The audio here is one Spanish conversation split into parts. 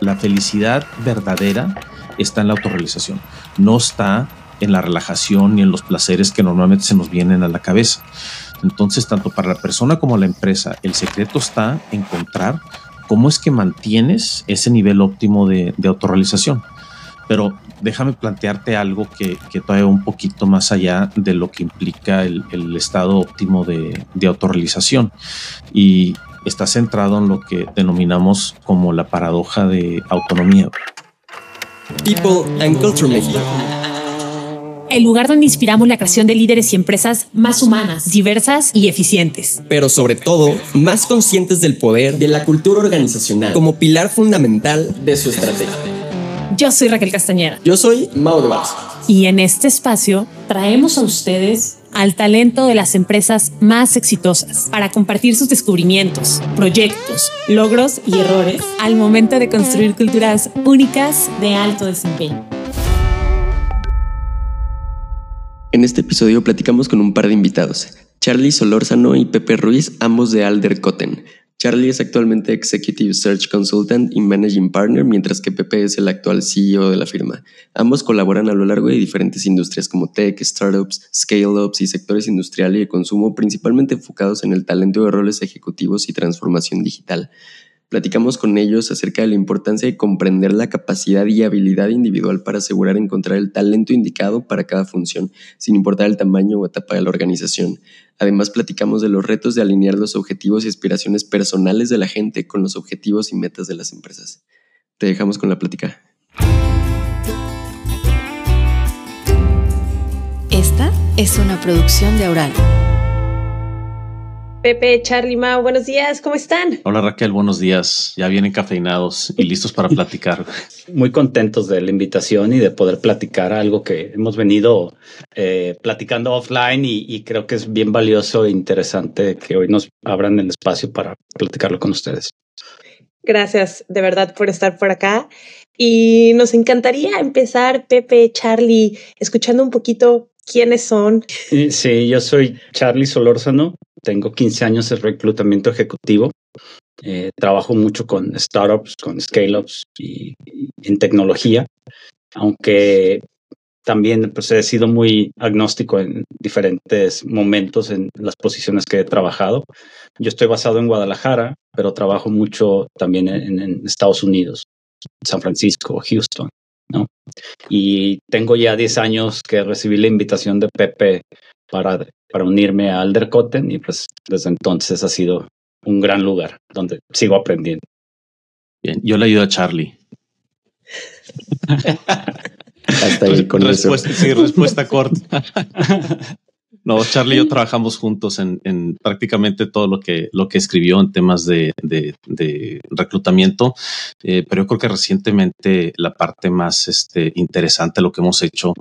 la felicidad verdadera está en la autorrealización, no está en la relajación ni en los placeres que normalmente se nos vienen a la cabeza. Entonces, tanto para la persona como la empresa, el secreto está en encontrar cómo es que mantienes ese nivel óptimo de, autorrealización. Pero déjame plantearte algo que, que todavía un poquito más allá de lo que implica el, estado óptimo de, de autorrealización. Y está centrado en lo que denominamos como la paradoja de autonomía. People and Culture México el lugar donde inspiramos la creación de líderes y empresas más humanas, diversas y eficientes. Pero sobre todo, más conscientes del poder de la cultura organizacional como pilar fundamental de su estrategia. Yo soy Raquel Castañera. Yo soy Mauro Barça. Y en este espacio traemos a ustedes al talento de las empresas más exitosas para compartir sus descubrimientos, proyectos, logros y errores al momento de construir culturas únicas de alto desempeño. En este episodio platicamos con un par de invitados, Charlie Solórzano y Pepe Ruiz, ambos de Alder Cotten. Charlie es actualmente Executive Search Consultant y Managing Partner, mientras que Pepe es el actual CEO de la firma. Ambos colaboran a lo largo de diferentes industrias como tech, startups, scale-ups y sectores industrial y de consumo, principalmente enfocados en el talento de roles ejecutivos y transformación digital. Platicamos con ellos acerca de la importancia de comprender la capacidad y habilidad individual para asegurar encontrar el talento indicado para cada función, sin importar el tamaño o etapa de la organización. Además, platicamos de los retos de alinear los objetivos y aspiraciones personales de la gente con los objetivos y metas de las empresas. Te dejamos con la plática. Esta es una producción de Aural. Pepe, Charlie, Mao, buenos días, ¿cómo están? Hola Raquel, buenos días. Ya vienen cafeinados y listos para platicar. Muy contentos de la invitación y de poder platicar algo que hemos venido eh, platicando offline y, creo que es bien valioso e interesante que hoy nos abran el espacio para platicarlo con ustedes. Gracias de verdad por estar por acá. Y nos encantaría empezar, Pepe, Charlie, escuchando un poquito quiénes son. Sí, yo soy Charlie Solórzano, tengo 15 años de reclutamiento ejecutivo. Eh, trabajo mucho con startups, con scale-ups y, en tecnología, aunque también pues, he sido muy agnóstico en diferentes momentos en las posiciones que he trabajado. Yo estoy basado en Guadalajara, pero trabajo mucho también en, Estados Unidos, San Francisco, Houston. ¿No? Y tengo ya 10 años que recibí la invitación de Pepe para, para unirme a Aldercotten y pues desde entonces ha sido un gran lugar donde sigo aprendiendo. Bien, yo le ayudo a Charlie. Hasta ahí con respuesta, Sí, respuesta corta. No, Charlie y yo trabajamos juntos en, prácticamente todo lo que, lo que escribió en temas de, reclutamiento, eh, pero yo creo que recientemente la parte más este, interesante de lo que hemos hecho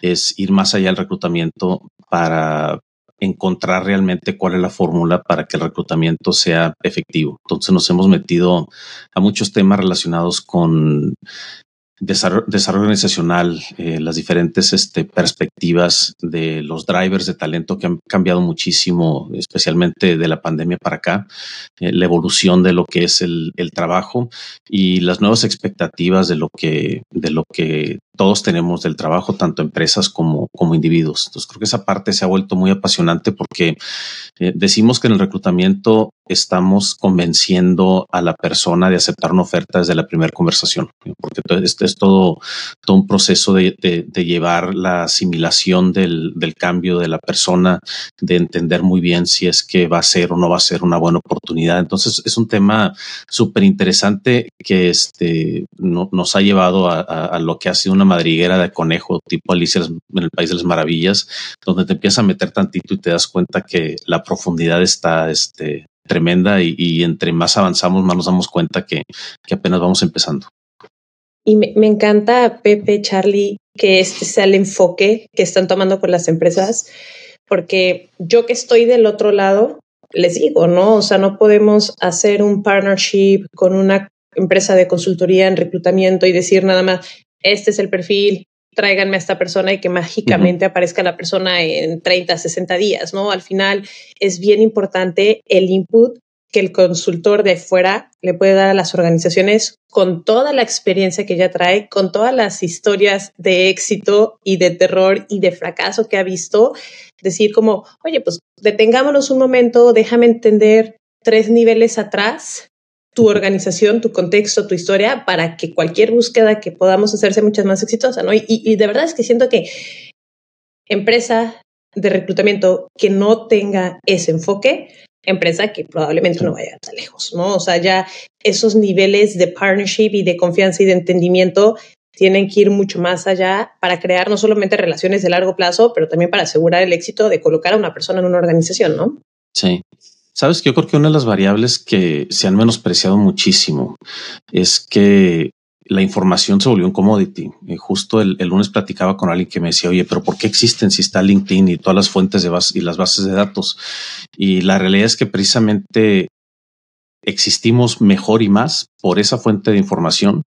es ir más allá del reclutamiento para encontrar realmente cuál es la fórmula para que el reclutamiento sea efectivo. Entonces nos hemos metido a muchos temas relacionados con desarrollo, organizacional, eh, las diferentes este, perspectivas de los drivers de talento que han cambiado muchísimo, especialmente de la pandemia para acá, eh, la evolución de lo que es el, el, trabajo y las nuevas expectativas de lo que, de lo que todos tenemos del trabajo, tanto empresas como, como individuos. Entonces creo que esa parte se ha vuelto muy apasionante porque eh, decimos que en el reclutamiento estamos convenciendo a la persona de aceptar una oferta desde la primera conversación, porque este es todo, un proceso de, de, llevar la asimilación del, del, cambio de la persona, de entender muy bien si es que va a ser o no va a ser una buena oportunidad. Entonces es un tema súper interesante que este, no, nos ha llevado a, a lo que ha sido una madriguera de conejo tipo Alicia en el País de las Maravillas, donde te empiezas a meter tantito y te das cuenta que la profundidad está este, tremenda y, entre más avanzamos, más nos damos cuenta que, apenas vamos empezando. Y me, encanta, Pepe, Charlie, que este sea el enfoque que están tomando con las empresas, porque yo que estoy del otro lado, les digo, ¿no? O sea, no podemos hacer un partnership con una empresa de consultoría en reclutamiento y decir nada más, este es el perfil, tráiganme a esta persona y que mágicamente aparezca la persona en 30, 60 días, ¿no? Al final es bien importante el input que el consultor de fuera le puede dar a las organizaciones con toda la experiencia que ya trae, con todas las historias de éxito y de terror y de fracaso que ha visto, decir como, oye, pues detengámonos un momento, déjame entender tres niveles atrás tu organización, tu contexto, tu historia, para que cualquier búsqueda que podamos hacer sea mucho más exitosa, ¿no? Y, y de verdad es que siento que empresa de reclutamiento que no tenga ese enfoque empresa que probablemente no vaya tan lejos, ¿no? O sea, ya esos niveles de partnership y de confianza y de entendimiento tienen que ir mucho más allá para crear no solamente relaciones de largo plazo, pero también para asegurar el éxito de colocar a una persona en una organización, ¿no? Sí. Sabes que yo creo que una de las variables que se han menospreciado muchísimo es que la información se volvió un commodity. Eh, justo el, lunes platicaba con alguien que me decía, oye, pero ¿por qué existen si está LinkedIn y todas las fuentes de base y las bases de datos? Y la realidad es que precisamente existimos mejor y más por esa fuente de información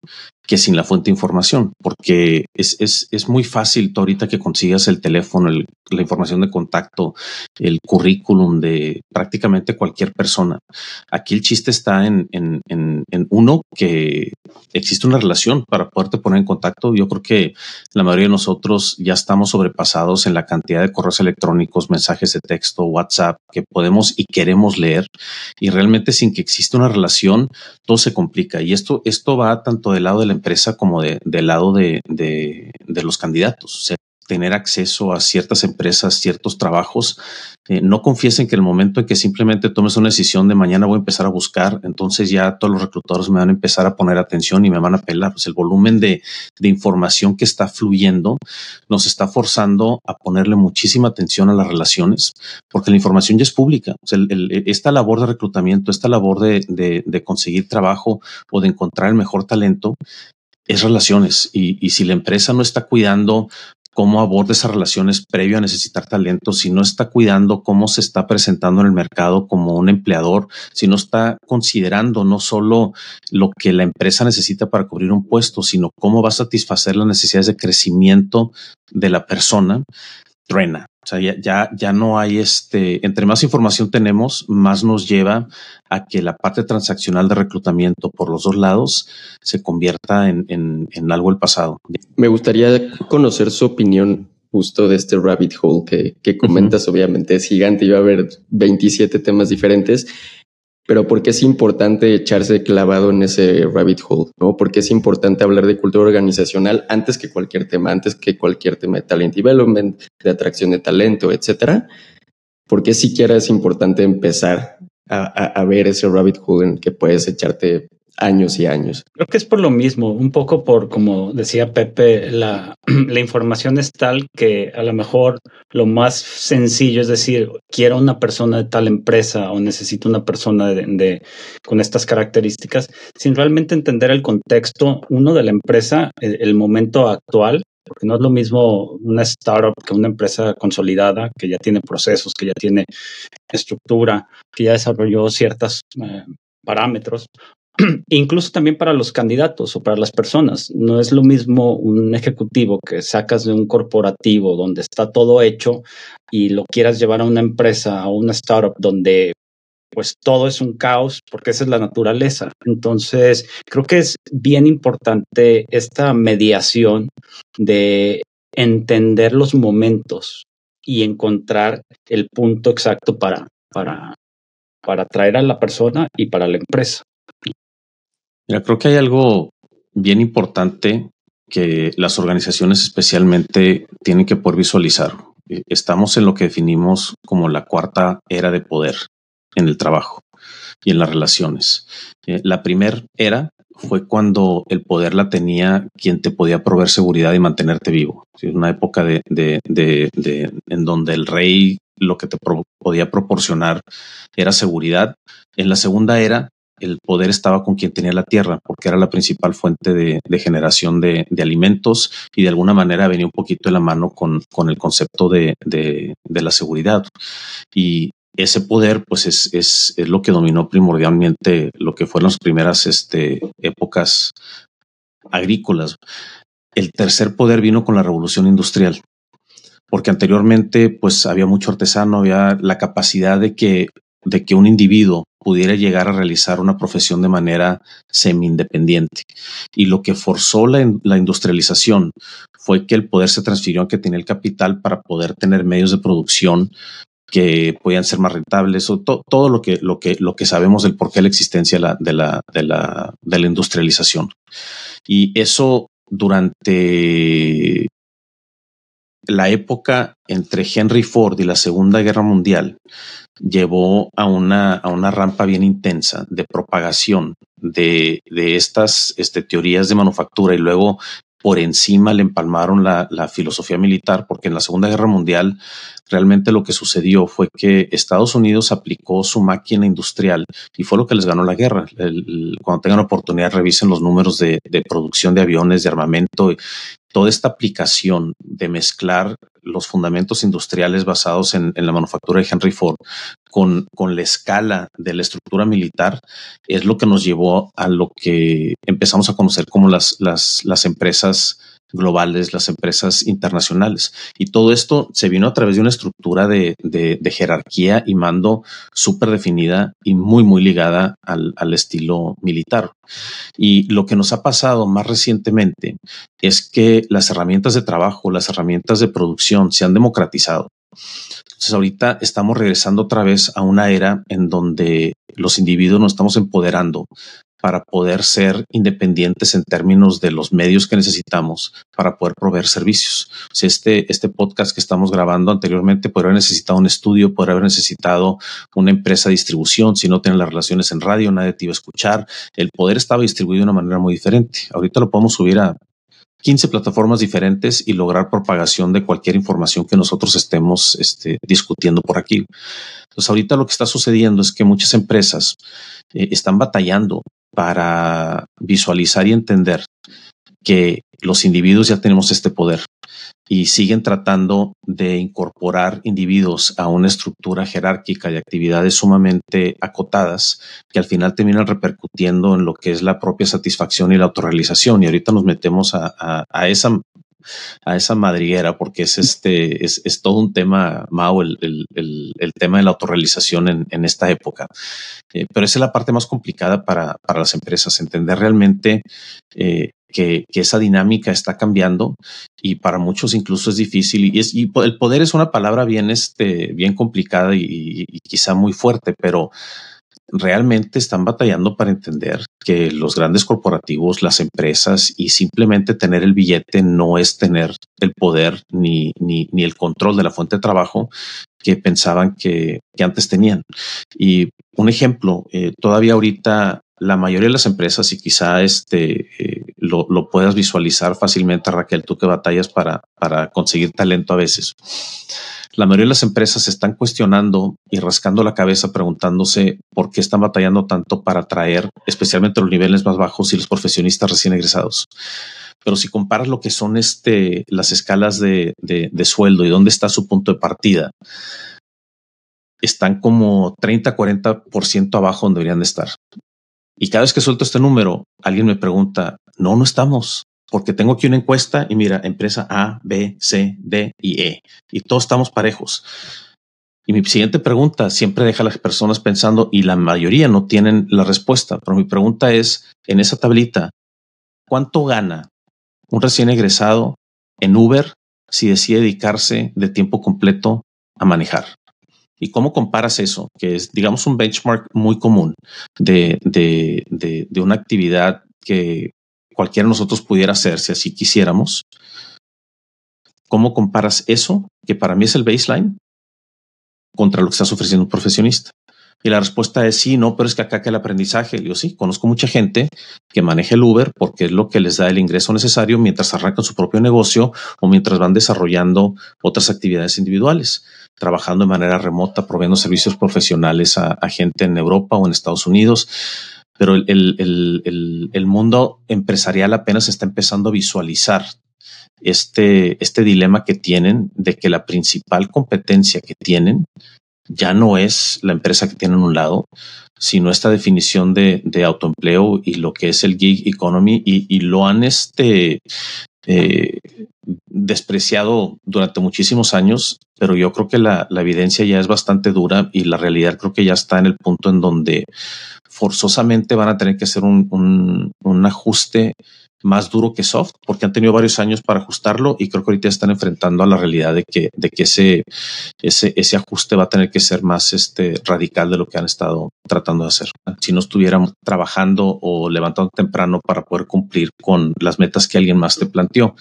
que sin la fuente de información, porque es, es, es muy fácil tú ahorita que consigas el teléfono, la información de contacto, el currículum de prácticamente cualquier persona. Aquí el chiste está en, en, en, en, uno, que existe una relación para poderte poner en contacto. Yo creo que la mayoría de nosotros ya estamos sobrepasados en la cantidad de correos electrónicos, mensajes de texto, WhatsApp que podemos y queremos leer y realmente sin que exista una relación, todo se complica. Y esto, esto va tanto del lado de la empresa como de, del lado de, de, de los candidatos. O sea, tener acceso a ciertas empresas, ciertos trabajos. Eh, no confiesen que el momento en que simplemente tomes una decisión de mañana voy a empezar a buscar, entonces ya todos los reclutadores me van a empezar a poner atención y me van a pelar. Pues el volumen de, información que está fluyendo nos está forzando a ponerle muchísima atención a las relaciones, porque la información ya es pública. Esta labor de reclutamiento, esta labor de, de, de conseguir trabajo o de encontrar el mejor talento, es relaciones y, si la empresa no está cuidando cómo aborda esas relaciones previo a necesitar talento, si no está cuidando cómo se está presentando en el mercado como un empleador, si no está considerando no solo lo que la empresa necesita para cubrir un puesto, sino cómo va a satisfacer las necesidades de crecimiento de la persona, truena. O sea, ya, ya, ya no hay este, entre más información tenemos, más nos lleva a que la parte transaccional de reclutamiento por los dos lados se convierta en, en, en algo del pasado. Me gustaría conocer su opinión justo de este rabbit hole que, que comentas, uh -huh. obviamente es gigante y va a haber 27 temas diferentes, pero ¿por qué es importante echarse clavado en ese rabbit hole? ¿no? ¿Por qué es importante hablar de cultura organizacional antes que cualquier tema, antes que cualquier tema de talent development, de atracción de talento, etcétera? ¿Por qué siquiera es importante empezar a, a, ver ese rabbit hole en que puedes echarte años y años. Creo que es por lo mismo, un poco por, como decía Pepe, la, la, información es tal que a lo mejor lo más sencillo es decir, quiero una persona de tal empresa o necesito una persona de, con estas características, sin realmente entender el contexto, uno de la empresa, el, momento actual, porque no es lo mismo una startup que una empresa consolidada que ya tiene procesos, que ya tiene estructura, que ya desarrolló ciertos eh, parámetros incluso también para los candidatos o para las personas. No es lo mismo un ejecutivo que sacas de un corporativo donde está todo hecho y lo quieras llevar a una empresa, a una startup donde pues todo es un caos porque esa es la naturaleza. Entonces, creo que es bien importante esta mediación de entender los momentos y encontrar el punto exacto para, para, para atraer a la persona y para la empresa. Creo que hay algo bien importante que las organizaciones especialmente tienen que poder visualizar. Estamos en lo que definimos como la cuarta era de poder en el trabajo y en las relaciones. Eh, la primera era fue cuando el poder la tenía quien te podía proveer seguridad y mantenerte vivo. Es una época de, en donde el rey lo que te podía proporcionar era seguridad. En la segunda era el poder estaba con quien tenía la tierra, porque era la principal fuente de, generación de, alimentos y de alguna manera venía un poquito de la mano con, el concepto de, la seguridad. Y ese poder, pues es, es, es, lo que dominó primordialmente lo que fueron las primeras este, épocas agrícolas. El tercer poder vino con la revolución industrial, porque anteriormente pues había mucho artesano, había la capacidad de que de que un individuo pudiera llegar a realizar una profesión de manera semi-independiente. Y lo que forzó la, la, industrialización fue que el poder se transfirió a que tenía el capital para poder tener medios de producción que podían ser más rentables o todo lo que, lo, que, lo que sabemos del por qué la existencia de la, de la, de la, de la industrialización. Y eso durante la época entre Henry Ford y la Segunda Guerra Mundial llevó a una, a una rampa bien intensa de propagación de, de estas este, teorías de manufactura y luego por encima le empalmaron la, la, filosofía militar, porque en la Segunda Guerra Mundial realmente lo que sucedió fue que Estados Unidos aplicó su máquina industrial y fue lo que les ganó la guerra. El, cuando tengan oportunidad, revisen los números de, de producción de aviones, de armamento, toda esta aplicación de mezclar los fundamentos industriales basados en, la manufactura de Henry Ford con, con la escala de la estructura militar es lo que nos llevó a lo que empezamos a conocer como las, las, las empresas globales, las empresas internacionales. Y todo esto se vino a través de una estructura de, de, jerarquía y mando súper definida y muy, muy ligada al, al, estilo militar. Y lo que nos ha pasado más recientemente es que las herramientas de trabajo, las herramientas de producción se han democratizado. Entonces ahorita estamos regresando otra vez a una era en donde los individuos nos estamos empoderando para poder ser independientes en términos de los medios que necesitamos para poder proveer servicios. O sea, este, este podcast que estamos grabando anteriormente podría haber necesitado un estudio, podría haber necesitado una empresa de distribución. Si no tienen las relaciones en radio, nadie te iba a escuchar. El poder estaba distribuido de una manera muy diferente. Ahorita lo podemos subir a 15 plataformas diferentes y lograr propagación de cualquier información que nosotros estemos este, discutiendo por aquí. Entonces, ahorita lo que está sucediendo es que muchas empresas eh, están batallando para visualizar y entender que los individuos ya tenemos este poder y siguen tratando de incorporar individuos a una estructura jerárquica de actividades sumamente acotadas que al final terminan repercutiendo en lo que es la propia satisfacción y la autorrealización. Y ahorita nos metemos a, a esa a esa madriguera porque es este es, es todo un tema Mao el, el, tema de la autorrealización en, en esta época. Eh, pero esa es la parte más complicada para, para las empresas entender realmente eh, que, que, esa dinámica está cambiando y para muchos incluso es difícil y, es, el poder es una palabra bien este bien complicada y quizá muy fuerte pero realmente están batallando para entender que los grandes corporativos, las empresas y simplemente tener el billete no es tener el poder ni, ni, ni el control de la fuente de trabajo que pensaban que, que antes tenían. Y un ejemplo, eh, todavía ahorita la mayoría de las empresas y quizá este eh, lo, lo, puedas visualizar fácilmente, Raquel, tú que batallas para, para conseguir talento a veces la mayoría de las empresas están cuestionando y rascando la cabeza preguntándose por qué están batallando tanto para atraer especialmente los niveles más bajos y los profesionistas recién egresados. Pero si comparas lo que son este, las escalas de, de, sueldo y dónde está su punto de partida, están como 30, 40% abajo donde deberían de estar. Y cada vez que suelto este número, alguien me pregunta, no, no estamos porque tengo aquí una encuesta y mira, empresa A, B, C, D y E, y todos estamos parejos. Y mi siguiente pregunta siempre deja a las personas pensando, y la mayoría no tienen la respuesta, pero mi pregunta es, en esa tablita, ¿cuánto gana un recién egresado en Uber si decide dedicarse de tiempo completo a manejar? ¿Y cómo comparas eso? Que es, digamos, un benchmark muy común de, de, de, de una actividad que cualquiera de nosotros pudiera hacer si así quisiéramos. ¿Cómo comparas eso, que para mí es el baseline, contra lo que estás ofreciendo un profesionista? Y la respuesta es sí, no, pero es que acá que el aprendizaje, yo sí, conozco mucha gente que maneja el Uber porque es lo que les da el ingreso necesario mientras arrancan su propio negocio o mientras van desarrollando otras actividades individuales, trabajando de manera remota, proveyendo servicios profesionales a, a gente en Europa o en Estados Unidos pero el, el, el, el, mundo empresarial apenas está empezando a visualizar este, este dilema que tienen de que la principal competencia que tienen ya no es la empresa que tienen a un lado, sino esta definición de, de autoempleo y lo que es el gig economy y, y lo han este, eh, despreciado durante muchísimos años, pero yo creo que la, evidencia ya es bastante dura y la realidad creo que ya está en el punto en donde forzosamente van a tener que hacer un, un ajuste más duro que soft, porque han tenido varios años para ajustarlo y creo que ahorita están enfrentando a la realidad de que, de que ese, ese, ese ajuste va a tener que ser más este, radical de lo que han estado tratando de hacer. Si no estuvieran trabajando o levantando temprano para poder cumplir con las metas que alguien más te planteó.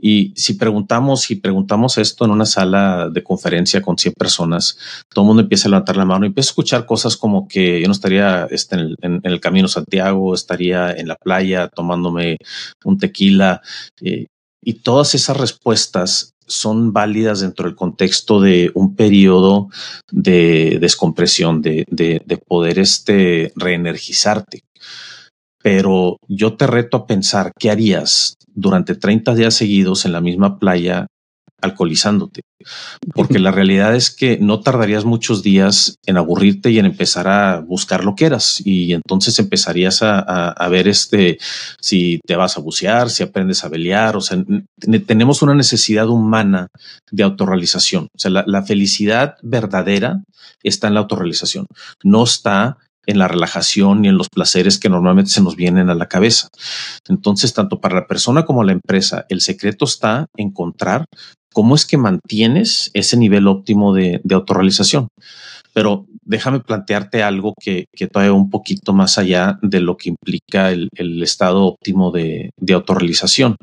Y si preguntamos, si preguntamos esto en una sala de conferencia con 100 personas, todo el mundo empieza a levantar la mano y empieza a escuchar cosas como que yo no estaría este, en el camino Santiago, estaría en la playa tomándome un tequila. Eh, y todas esas respuestas son válidas dentro del contexto de un periodo de descompresión, de, de, poder este, reenergizarte. Pero yo te reto a pensar qué harías durante 30 días seguidos en la misma playa alcoholizándote, porque la realidad es que no tardarías muchos días en aburrirte y en empezar a buscar lo que eras. Y entonces empezarías a, ver este si te vas a bucear, si aprendes a velear, o sea, tenemos una necesidad humana de autorrealización, o sea, la, la felicidad verdadera está en la autorrealización, no está en la relajación y en los placeres que normalmente se nos vienen a la cabeza. Entonces, tanto para la persona como la empresa, el secreto está en encontrar cómo es que mantienes ese nivel óptimo de, autorrealización. Pero déjame plantearte algo que, que todavía un poquito más allá de lo que implica el, estado óptimo de, de autorrealización.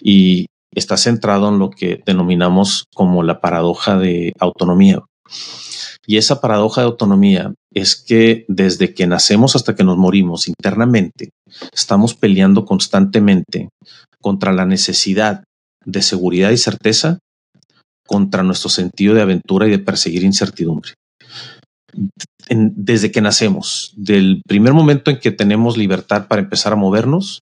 Y está centrado en lo que denominamos como la paradoja de autonomía. Y esa paradoja de autonomía es que desde que nacemos hasta que nos morimos internamente, estamos peleando constantemente contra la necesidad de seguridad y certeza contra nuestro sentido de aventura y de perseguir incertidumbre. desde que nacemos, del primer momento en que tenemos libertad para empezar a movernos,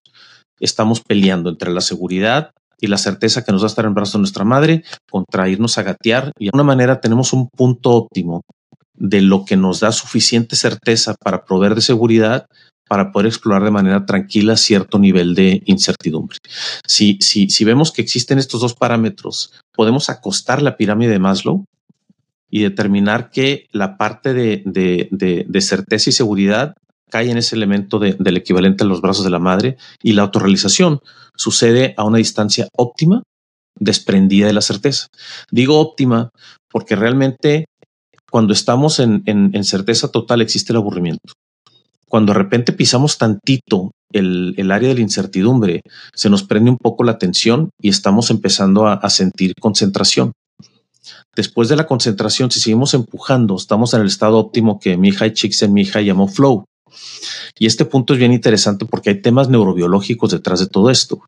estamos peleando entre la seguridad y la certeza que nos va a estar en brazos de nuestra madre contra irnos a gatear y de alguna manera tenemos un punto óptimo de lo que nos da suficiente certeza para proveer de seguridad para poder explorar de manera tranquila cierto nivel de incertidumbre. Si, si, si vemos que existen estos dos parámetros, podemos acostar la pirámide de Maslow y determinar que la parte de, de, de, certeza y seguridad cae en ese elemento del equivalente a los brazos de la madre y la autorrealización sucede a una distancia óptima desprendida de la certeza. Digo óptima porque realmente cuando estamos en, en, certeza total existe el aburrimiento. Cuando de repente pisamos tantito el, el, área de la incertidumbre, se nos prende un poco la atención y estamos empezando a, sentir concentración. Después de la concentración, si seguimos empujando, estamos en el estado óptimo que Mihai Csikszentmihalyi llamó flow. Y este punto es bien interesante porque hay temas neurobiológicos detrás de todo esto.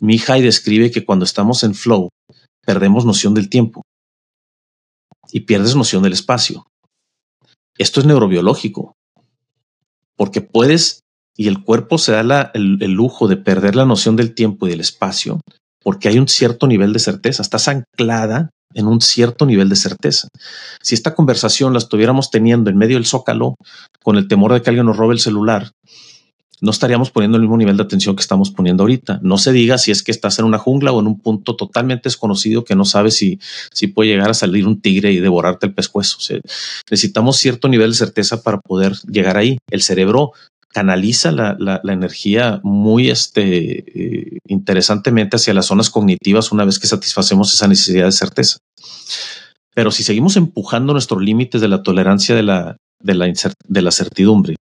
Mihai describe que cuando estamos en flow, perdemos noción del tiempo y pierdes noción del espacio. Esto es neurobiológico, porque puedes y el cuerpo se da el, el, lujo de perder la noción del tiempo y del espacio porque hay un cierto nivel de certeza. Estás anclada en un cierto nivel de certeza. Si esta conversación la estuviéramos teniendo en medio del zócalo con el temor de que alguien nos robe el celular, no estaríamos poniendo el mismo nivel de atención que estamos poniendo ahorita. No se diga si es que estás en una jungla o en un punto totalmente desconocido que no sabes si, si puede llegar a salir un tigre y devorarte el pescuezo. necesitamos cierto nivel de certeza para poder llegar ahí. El cerebro canaliza la, la, energía muy este, eh, interesantemente hacia las zonas cognitivas una vez que satisfacemos esa necesidad de certeza. Pero si seguimos empujando nuestros límites de la tolerancia de la, de la, de la certidumbre,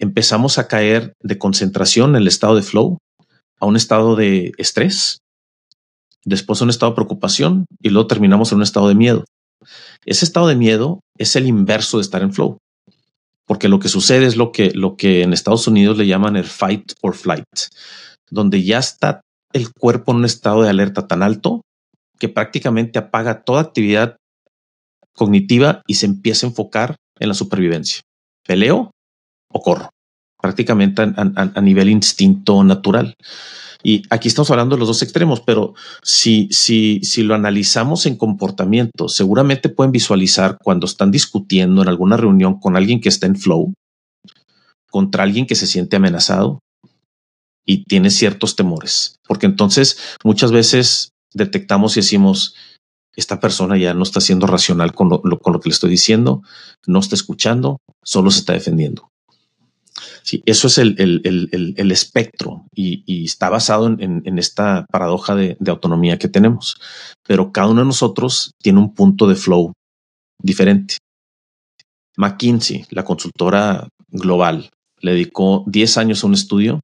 empezamos a caer de concentración en el estado de flow a un estado de estrés, después a un estado de preocupación y luego terminamos en un estado de miedo. Ese estado de miedo es el inverso de estar en flow, porque lo que sucede es lo que, lo que en Estados Unidos le llaman el fight or flight, donde ya está el cuerpo en un estado de alerta tan alto que prácticamente apaga toda actividad cognitiva y se empieza a enfocar en la supervivencia. Peleo o prácticamente a, nivel instinto natural. Y aquí estamos hablando de los dos extremos, pero si, si, si lo analizamos en comportamiento, seguramente pueden visualizar cuando están discutiendo en alguna reunión con alguien que está en flow, contra alguien que se siente amenazado, y tiene ciertos temores, porque entonces muchas veces detectamos y decimos, esta persona ya no está siendo racional con lo, con lo que le estoy diciendo, no está escuchando, solo se está defendiendo. Eso es el, el, el, espectro y, y, está basado en, en esta paradoja de, de, autonomía que tenemos. Pero cada uno de nosotros tiene un punto de flow diferente. McKinsey, la consultora global, le dedicó 10 años a un estudio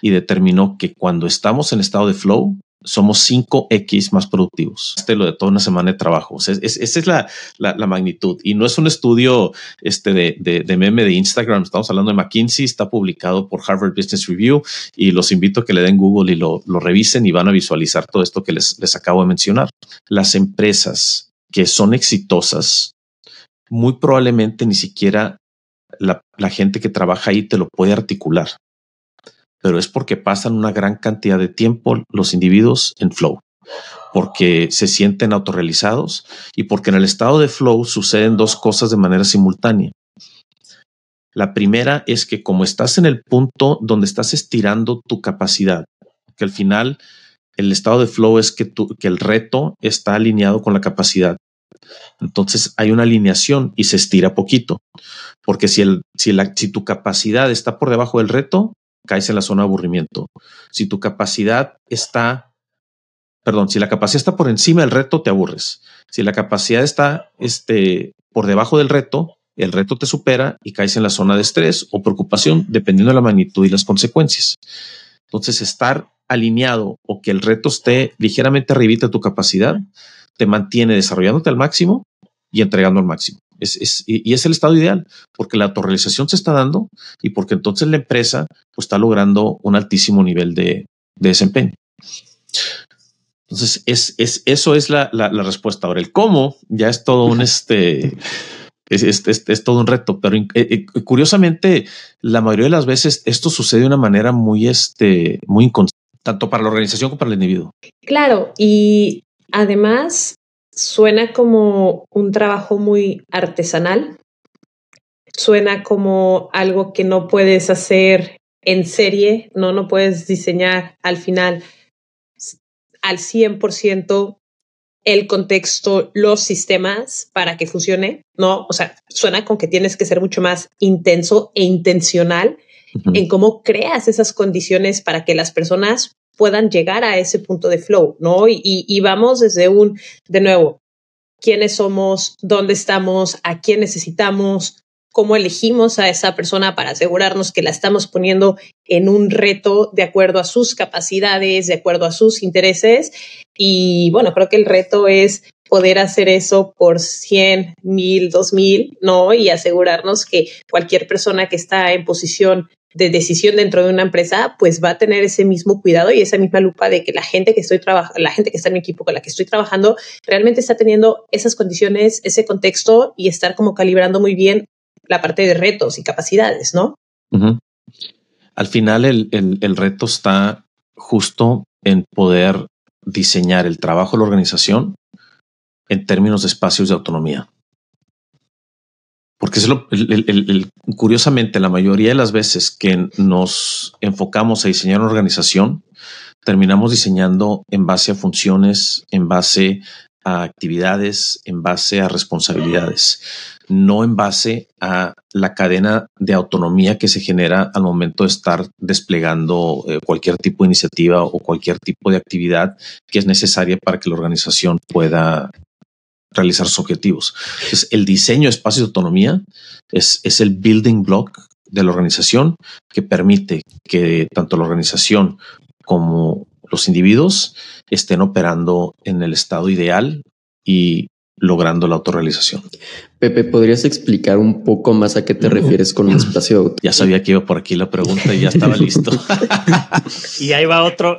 y determinó que cuando estamos en estado de flow, somos 5X más productivos. Este lo de toda una semana de trabajo. esa es la, la, magnitud. Y no es un estudio este de, de, de, meme de Instagram. Estamos hablando de McKinsey. Está publicado por Harvard Business Review y los invito a que le den Google y lo, lo revisen y van a visualizar todo esto que les, les acabo de mencionar. Las empresas que son exitosas, muy probablemente ni siquiera la, la gente que trabaja ahí te lo puede articular pero es porque pasan una gran cantidad de tiempo los individuos en flow, porque se sienten autorrealizados y porque en el estado de flow suceden dos cosas de manera simultánea. La primera es que como estás en el punto donde estás estirando tu capacidad, que al final el estado de flow es que, el reto está alineado con la capacidad. Entonces hay una alineación y se estira poquito, porque si, la, si tu capacidad está por debajo del reto, caes en la zona de aburrimiento. Si tu capacidad está, perdón, si la capacidad está por encima del reto, te aburres. Si la capacidad está este, por debajo del reto, el reto te supera y caes en la zona de estrés o preocupación, dependiendo de la magnitud y las consecuencias. Entonces, estar alineado o que el reto esté ligeramente arribita de tu capacidad, te mantiene desarrollándote al máximo y entregando al máximo. Es, y es el estado ideal, porque la autorrealización se está dando y porque entonces la empresa pues, está logrando un altísimo nivel de, desempeño. Entonces, es, es, eso es la, la, respuesta. Ahora, el cómo ya es todo un este. Es, es, todo un reto, pero eh, eh, curiosamente, la mayoría de las veces esto sucede de una manera muy, este, muy inconsciente, tanto para la organización como para el individuo. Claro, y además suena como un trabajo muy artesanal, suena como algo que no puedes hacer en serie, no, no puedes diseñar al final al 100% el contexto, los sistemas para que funcione, ¿no? O sea, suena con que tienes que ser mucho más intenso e intencional en cómo creas esas condiciones para que las personas puedan llegar a ese punto de flow, ¿no? Y, y, vamos desde un, de nuevo, quiénes somos, dónde estamos, a quién necesitamos, cómo elegimos a esa persona para asegurarnos que la estamos poniendo en un reto de acuerdo a sus capacidades, de acuerdo a sus intereses. Y bueno, creo que el reto es poder hacer eso por 100, 1000, 2000, ¿no? Y asegurarnos que cualquier persona que está en posición de decisión dentro de una empresa, pues va a tener ese mismo cuidado y esa misma lupa de que la gente que estoy trabajando, la gente que está en mi equipo con la que estoy trabajando, realmente está teniendo esas condiciones, ese contexto y estar como calibrando muy bien la parte de retos y capacidades, ¿no? Al final el, el, el reto está justo en poder diseñar el trabajo la organización en términos de espacios de autonomía. Porque es lo, el, curiosamente, la mayoría de las veces que nos enfocamos a diseñar una organización, terminamos diseñando en base a funciones, en base a actividades, en base a responsabilidades, no en base a la cadena de autonomía que se genera al momento de estar desplegando eh, cualquier tipo de iniciativa o cualquier tipo de actividad que es necesaria para que la organización pueda realizar sus objetivos. Entonces, el diseño de espacios de autonomía es, es el building block de la organización que permite que tanto la organización como los individuos estén operando en el estado ideal y logrando la autorrealización. Pepe, ¿podrías explicar un poco más a qué te refieres con un espacio? Ya sabía que iba por aquí la pregunta y ya estaba listo. y ahí va otro,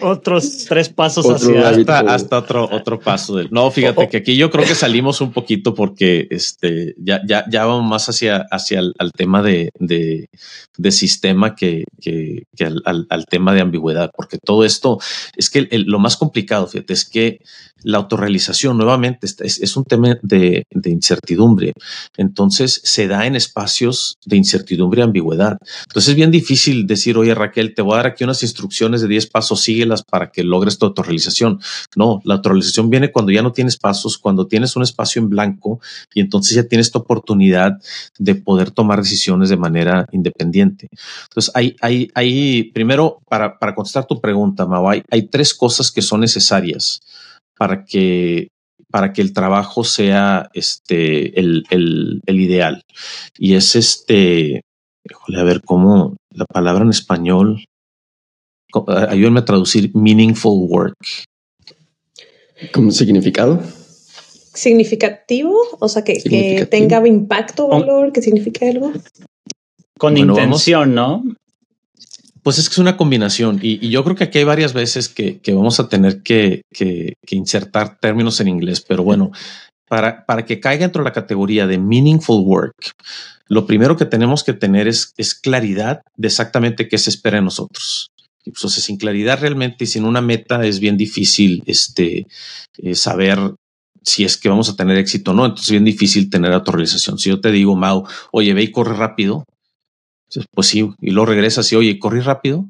otros tres pasos hacia hasta, hasta, otro, otro paso. Del, no, fíjate que aquí yo creo que salimos un poquito porque este ya, ya, ya vamos más hacia, hacia el al tema de, de, de, sistema que, que, al, al, tema de ambigüedad, porque todo esto es que lo más complicado, fíjate, es que la autorrealización, nuevamente, es, un tema de, incertidumbre. Entonces, se da en espacios de incertidumbre y ambigüedad. Entonces, es bien difícil decir, oye, Raquel, te voy a dar aquí unas instrucciones de 10 pasos, síguelas para que logres tu autorrealización. No, la autorrealización viene cuando ya no tienes pasos, cuando tienes un espacio en blanco y entonces ya tienes tu oportunidad de poder tomar decisiones de manera independiente. Entonces, hay, hay, hay primero, para, para contestar tu pregunta, Mau, hay, hay tres cosas que son necesarias para que para que el trabajo sea este el, el, el ideal. Y es este, a ver cómo la palabra en español, ayúdenme a traducir meaningful work. ¿Como significado? Significativo, o sea, que, que tenga impacto, valor, que signifique algo. Con intención, ¿no? Pues es que es una combinación y, yo creo que aquí hay varias veces que, vamos a tener que, insertar términos en inglés, pero bueno, para, que caiga dentro de la categoría de meaningful work, lo primero que tenemos que tener es, claridad de exactamente qué se espera de nosotros. Entonces, sin claridad realmente y sin una meta es bien difícil este, eh, saber si es que vamos a tener éxito o no. Entonces es bien difícil tener autorrealización. Si yo te digo, Mau, oye, ve y corre rápido, pues sí, y luego regresas y oye, corrí rápido.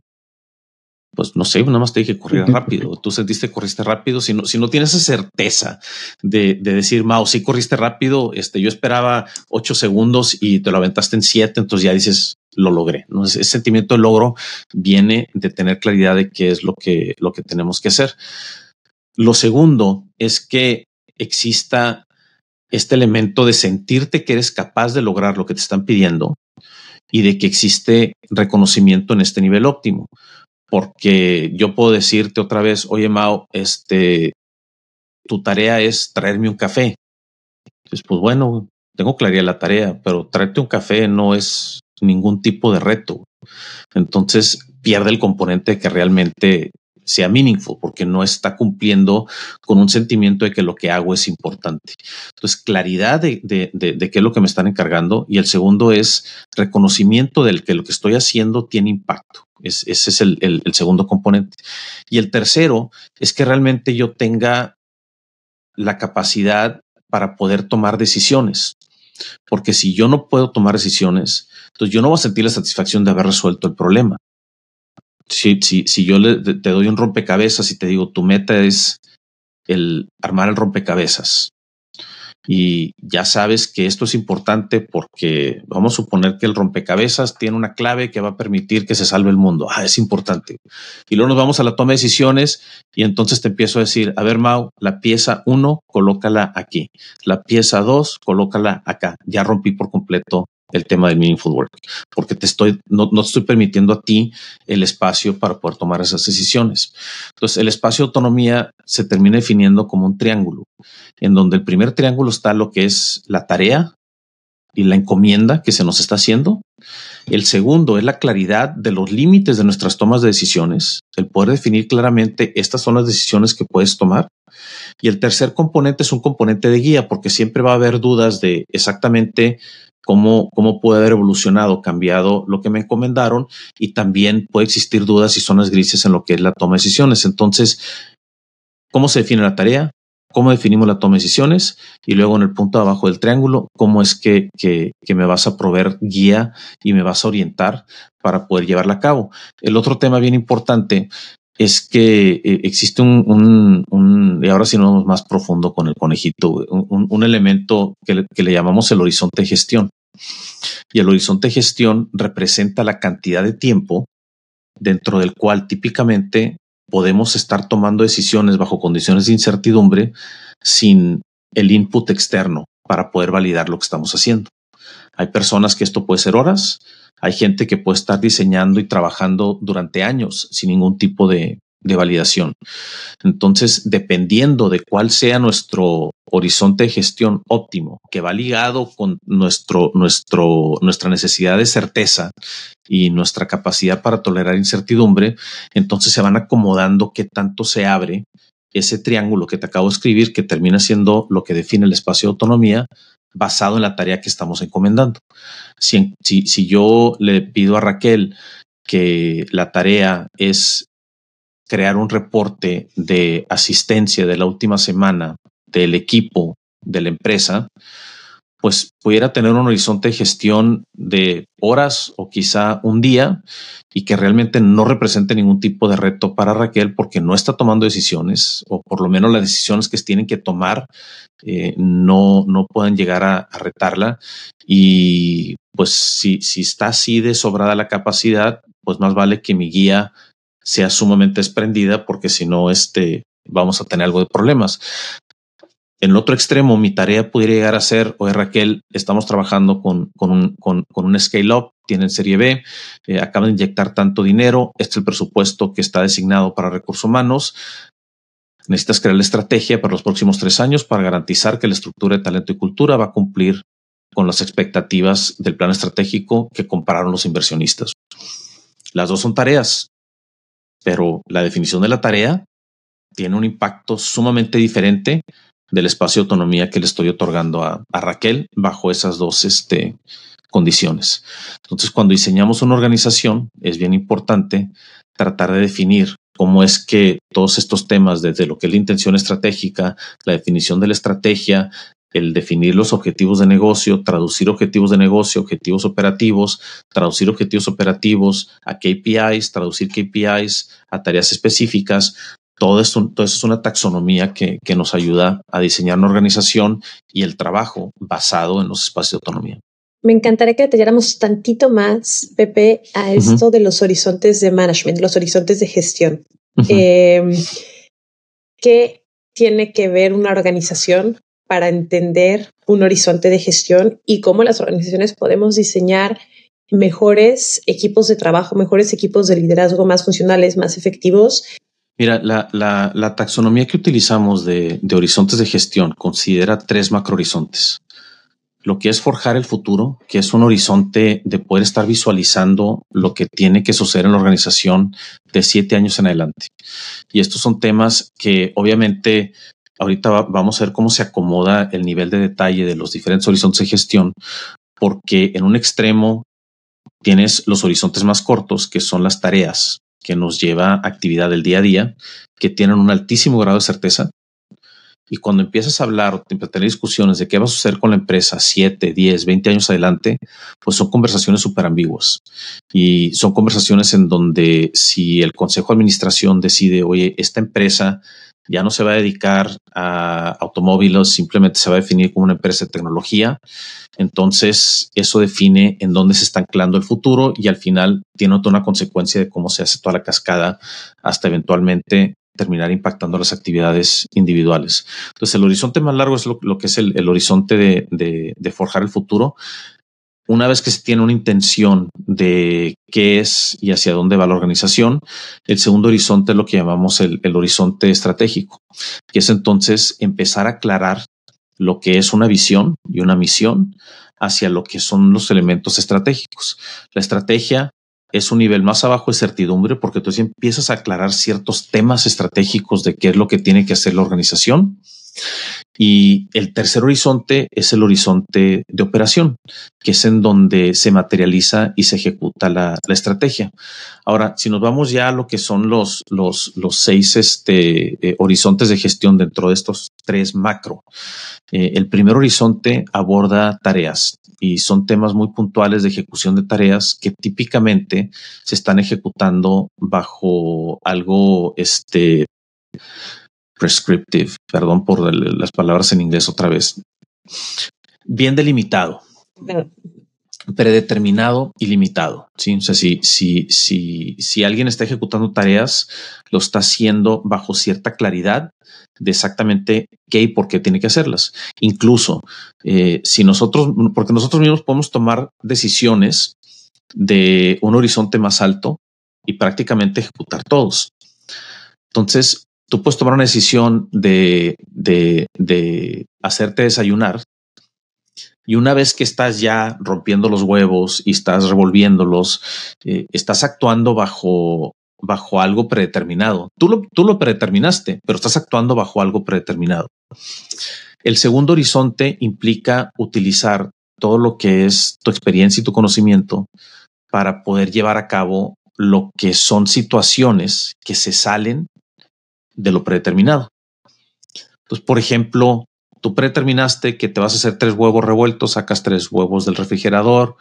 Pues no sé, nada más te dije correr rápido. Tú sentiste que corriste rápido. Si no, si no tienes esa certeza de, decir, Mao, si corriste rápido, este, yo esperaba ocho segundos y te lo aventaste en siete, entonces ya dices, lo logré. ¿no? Ese sentimiento de logro viene de tener claridad de qué es lo que, lo que tenemos que hacer. Lo segundo es que exista este elemento de sentirte que eres capaz de lograr lo que te están pidiendo y de que existe reconocimiento en este nivel óptimo. Porque yo puedo decirte otra vez, oye Mao, este, tu tarea es traerme un café. Entonces, pues bueno, tengo claridad la tarea, pero traerte un café no es ningún tipo de reto. Entonces pierde el componente que realmente sea meaningful, porque no está cumpliendo con un sentimiento de que lo que hago es importante. Entonces, claridad de, qué es lo que me están encargando. Y el segundo es reconocimiento del que lo que estoy haciendo tiene impacto. ese es el, el segundo componente. Y el tercero es que realmente yo tenga la capacidad para poder tomar decisiones. Porque si yo no puedo tomar decisiones, entonces yo no voy a sentir la satisfacción de haber resuelto el problema si, yo le, te doy un rompecabezas y te digo, tu meta es el armar el rompecabezas y ya sabes que esto es importante porque vamos a suponer que el rompecabezas tiene una clave que va a permitir que se salve el mundo. Ah, es importante. Y luego nos vamos a la toma de decisiones y entonces te empiezo a decir, a ver, Mau, la pieza uno, colócala aquí. La pieza dos, colócala acá. Ya rompí por completo el tema del meaningful work, porque te estoy, no, no estoy permitiendo a ti el espacio para poder tomar esas decisiones. Entonces, el espacio de autonomía se termina definiendo como un triángulo, en donde el primer triángulo está lo que es la tarea y la encomienda que se nos está haciendo. El segundo es la claridad de los límites de nuestras tomas de decisiones, el poder definir claramente estas son las decisiones que puedes tomar. Y el tercer componente es un componente de guía, porque siempre va a haber dudas de exactamente cómo, cómo puede haber evolucionado, cambiado lo que me encomendaron y también puede existir dudas y zonas grises en lo que es la toma de decisiones. Entonces, ¿cómo se define la tarea? ¿Cómo definimos la toma de decisiones? Y luego en el punto de abajo del triángulo, ¿cómo es que, que, que me vas a proveer guía y me vas a orientar para poder llevarla a cabo? El otro tema bien importante es que eh, existe un, un, y ahora sí nos vamos más profundo con el conejito, un, un elemento que le, que le, llamamos el horizonte de gestión. Y el horizonte de gestión representa la cantidad de tiempo dentro del cual típicamente podemos estar tomando decisiones bajo condiciones de incertidumbre sin el input externo para poder validar lo que estamos haciendo. Hay personas que esto puede ser horas, hay gente que puede estar diseñando y trabajando durante años sin ningún tipo de, validación. Entonces, dependiendo de cuál sea nuestro horizonte de gestión óptimo, que va ligado con nuestro, nuestro, nuestra necesidad de certeza y nuestra capacidad para tolerar incertidumbre, entonces se van acomodando qué tanto se abre ese triángulo que te acabo de escribir, que termina siendo lo que define el espacio de autonomía, basado en la tarea que estamos encomendando. Si, si, yo le pido a Raquel que la tarea es crear un reporte de asistencia de la última semana del equipo de la empresa, pues pudiera tener un horizonte de gestión de horas o quizá un día y que realmente no represente ningún tipo de reto para Raquel porque no está tomando decisiones o por lo menos las decisiones que tienen que tomar eh, no, no pueden llegar a, retarla. Y pues si, si está así de sobrada la capacidad, pues más vale que mi guía sea sumamente desprendida porque si no, este, vamos a tener algo de problemas. En el otro extremo, mi tarea pudiera llegar a ser, oye Raquel, estamos trabajando con, con un, con, un scale-up, tienen serie B, eh, acaban de inyectar tanto dinero, este es el presupuesto que está designado para recursos humanos. Necesitas crear la estrategia para los próximos tres años para garantizar que la estructura de talento y cultura va a cumplir con las expectativas del plan estratégico que compararon los inversionistas. Las dos son tareas, pero la definición de la tarea tiene un impacto sumamente diferente del espacio de autonomía que le estoy otorgando a, Raquel bajo esas dos este, condiciones. Entonces, cuando diseñamos una organización, es bien importante tratar de definir cómo es que todos estos temas, desde lo que es la intención estratégica, la definición de la estrategia, el definir los objetivos de negocio, traducir objetivos de negocio, objetivos operativos, traducir objetivos operativos a KPIs, traducir KPIs a tareas específicas, todo esto, todo esto es una taxonomía que, que, nos ayuda a diseñar una organización y el trabajo basado en los espacios de autonomía. Me encantaría que detalláramos tantito más, Pepe, a esto uh -huh. de los horizontes de management, los horizontes de gestión. Uh -huh. eh, ¿Qué tiene que ver una organización para entender un horizonte de gestión y cómo las organizaciones podemos diseñar mejores equipos de trabajo, mejores equipos de liderazgo más funcionales, más efectivos Mira, la, taxonomía que utilizamos de, de, horizontes de gestión considera tres macrohorizontes. Lo que es forjar el futuro, que es un horizonte de poder estar visualizando lo que tiene que suceder en la organización de siete años en adelante. Y estos son temas que obviamente ahorita va, vamos a ver cómo se acomoda el nivel de detalle de los diferentes horizontes de gestión, porque en un extremo tienes los horizontes más cortos, que son las tareas, que nos lleva actividad del día a día, que tienen un altísimo grado de certeza. Y cuando empiezas a hablar o a tener discusiones de qué va a suceder con la empresa 7, 10, 20 años adelante, pues son conversaciones súper ambiguas. Y son conversaciones en donde si el consejo de administración decide, oye, esta empresa ya no se va a dedicar a automóviles, simplemente se va a definir como una empresa de tecnología. Entonces, eso define en dónde se está anclando el futuro y al final tiene otra una consecuencia de cómo se hace toda la cascada hasta eventualmente terminar impactando las actividades individuales. Entonces, el horizonte más largo es lo, que es el, horizonte de forjar el futuro una vez que se tiene una intención de qué es y hacia dónde va la organización, el segundo horizonte es lo que llamamos el, horizonte estratégico, que es entonces empezar a aclarar lo que es una visión y una misión hacia lo que son los elementos estratégicos. La estrategia es un nivel más abajo de certidumbre porque entonces empiezas a aclarar ciertos temas estratégicos de qué es lo que tiene que hacer la organización y el tercer horizonte es el horizonte de operación, que es en donde se materializa y se ejecuta la, estrategia. Ahora, si nos vamos ya a lo que son los, los, los seis este, eh, horizontes de gestión dentro de estos tres macro, eh, el primer horizonte aborda tareas y son temas muy puntuales de ejecución de tareas que típicamente se están ejecutando bajo algo este, prescriptive, perdón por las palabras en inglés otra vez, bien delimitado, predeterminado y limitado. ¿sí? O sea, si, si, si, si alguien está ejecutando tareas, lo está haciendo bajo cierta claridad de exactamente qué y por qué tiene que hacerlas. Incluso eh, si nosotros, porque nosotros mismos podemos tomar decisiones de un horizonte más alto y prácticamente ejecutar todos. Entonces, tú puedes tomar una decisión de, de, de, hacerte desayunar y una vez que estás ya rompiendo los huevos y estás revolviéndolos, eh, estás actuando bajo, bajo algo predeterminado. Tú lo, tú lo predeterminaste, pero estás actuando bajo algo predeterminado. El segundo horizonte implica utilizar todo lo que es tu experiencia y tu conocimiento para poder llevar a cabo lo que son situaciones que se salen de lo predeterminado. Entonces, por ejemplo, tú predeterminaste que te vas a hacer tres huevos revueltos, sacas tres huevos del refrigerador,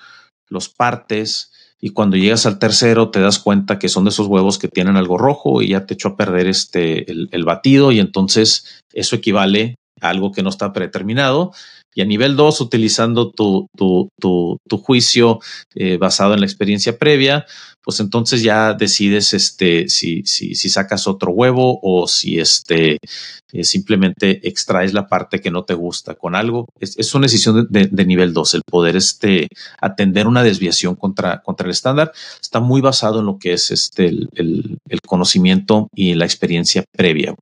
los partes y cuando llegas al tercero te das cuenta que son de esos huevos que tienen algo rojo y ya te echó a perder este, el, el batido y entonces eso equivale a algo que no está predeterminado y a nivel 2, utilizando tu, tu, tu, tu juicio eh, basado en la experiencia previa, pues entonces ya decides este, si, si, si sacas otro huevo o si este, eh, simplemente extraes la parte que no te gusta con algo. Es, es una decisión de, nivel 2, el poder este, atender una desviación contra, contra el estándar. Está muy basado en lo que es este, el, el conocimiento y la experiencia previa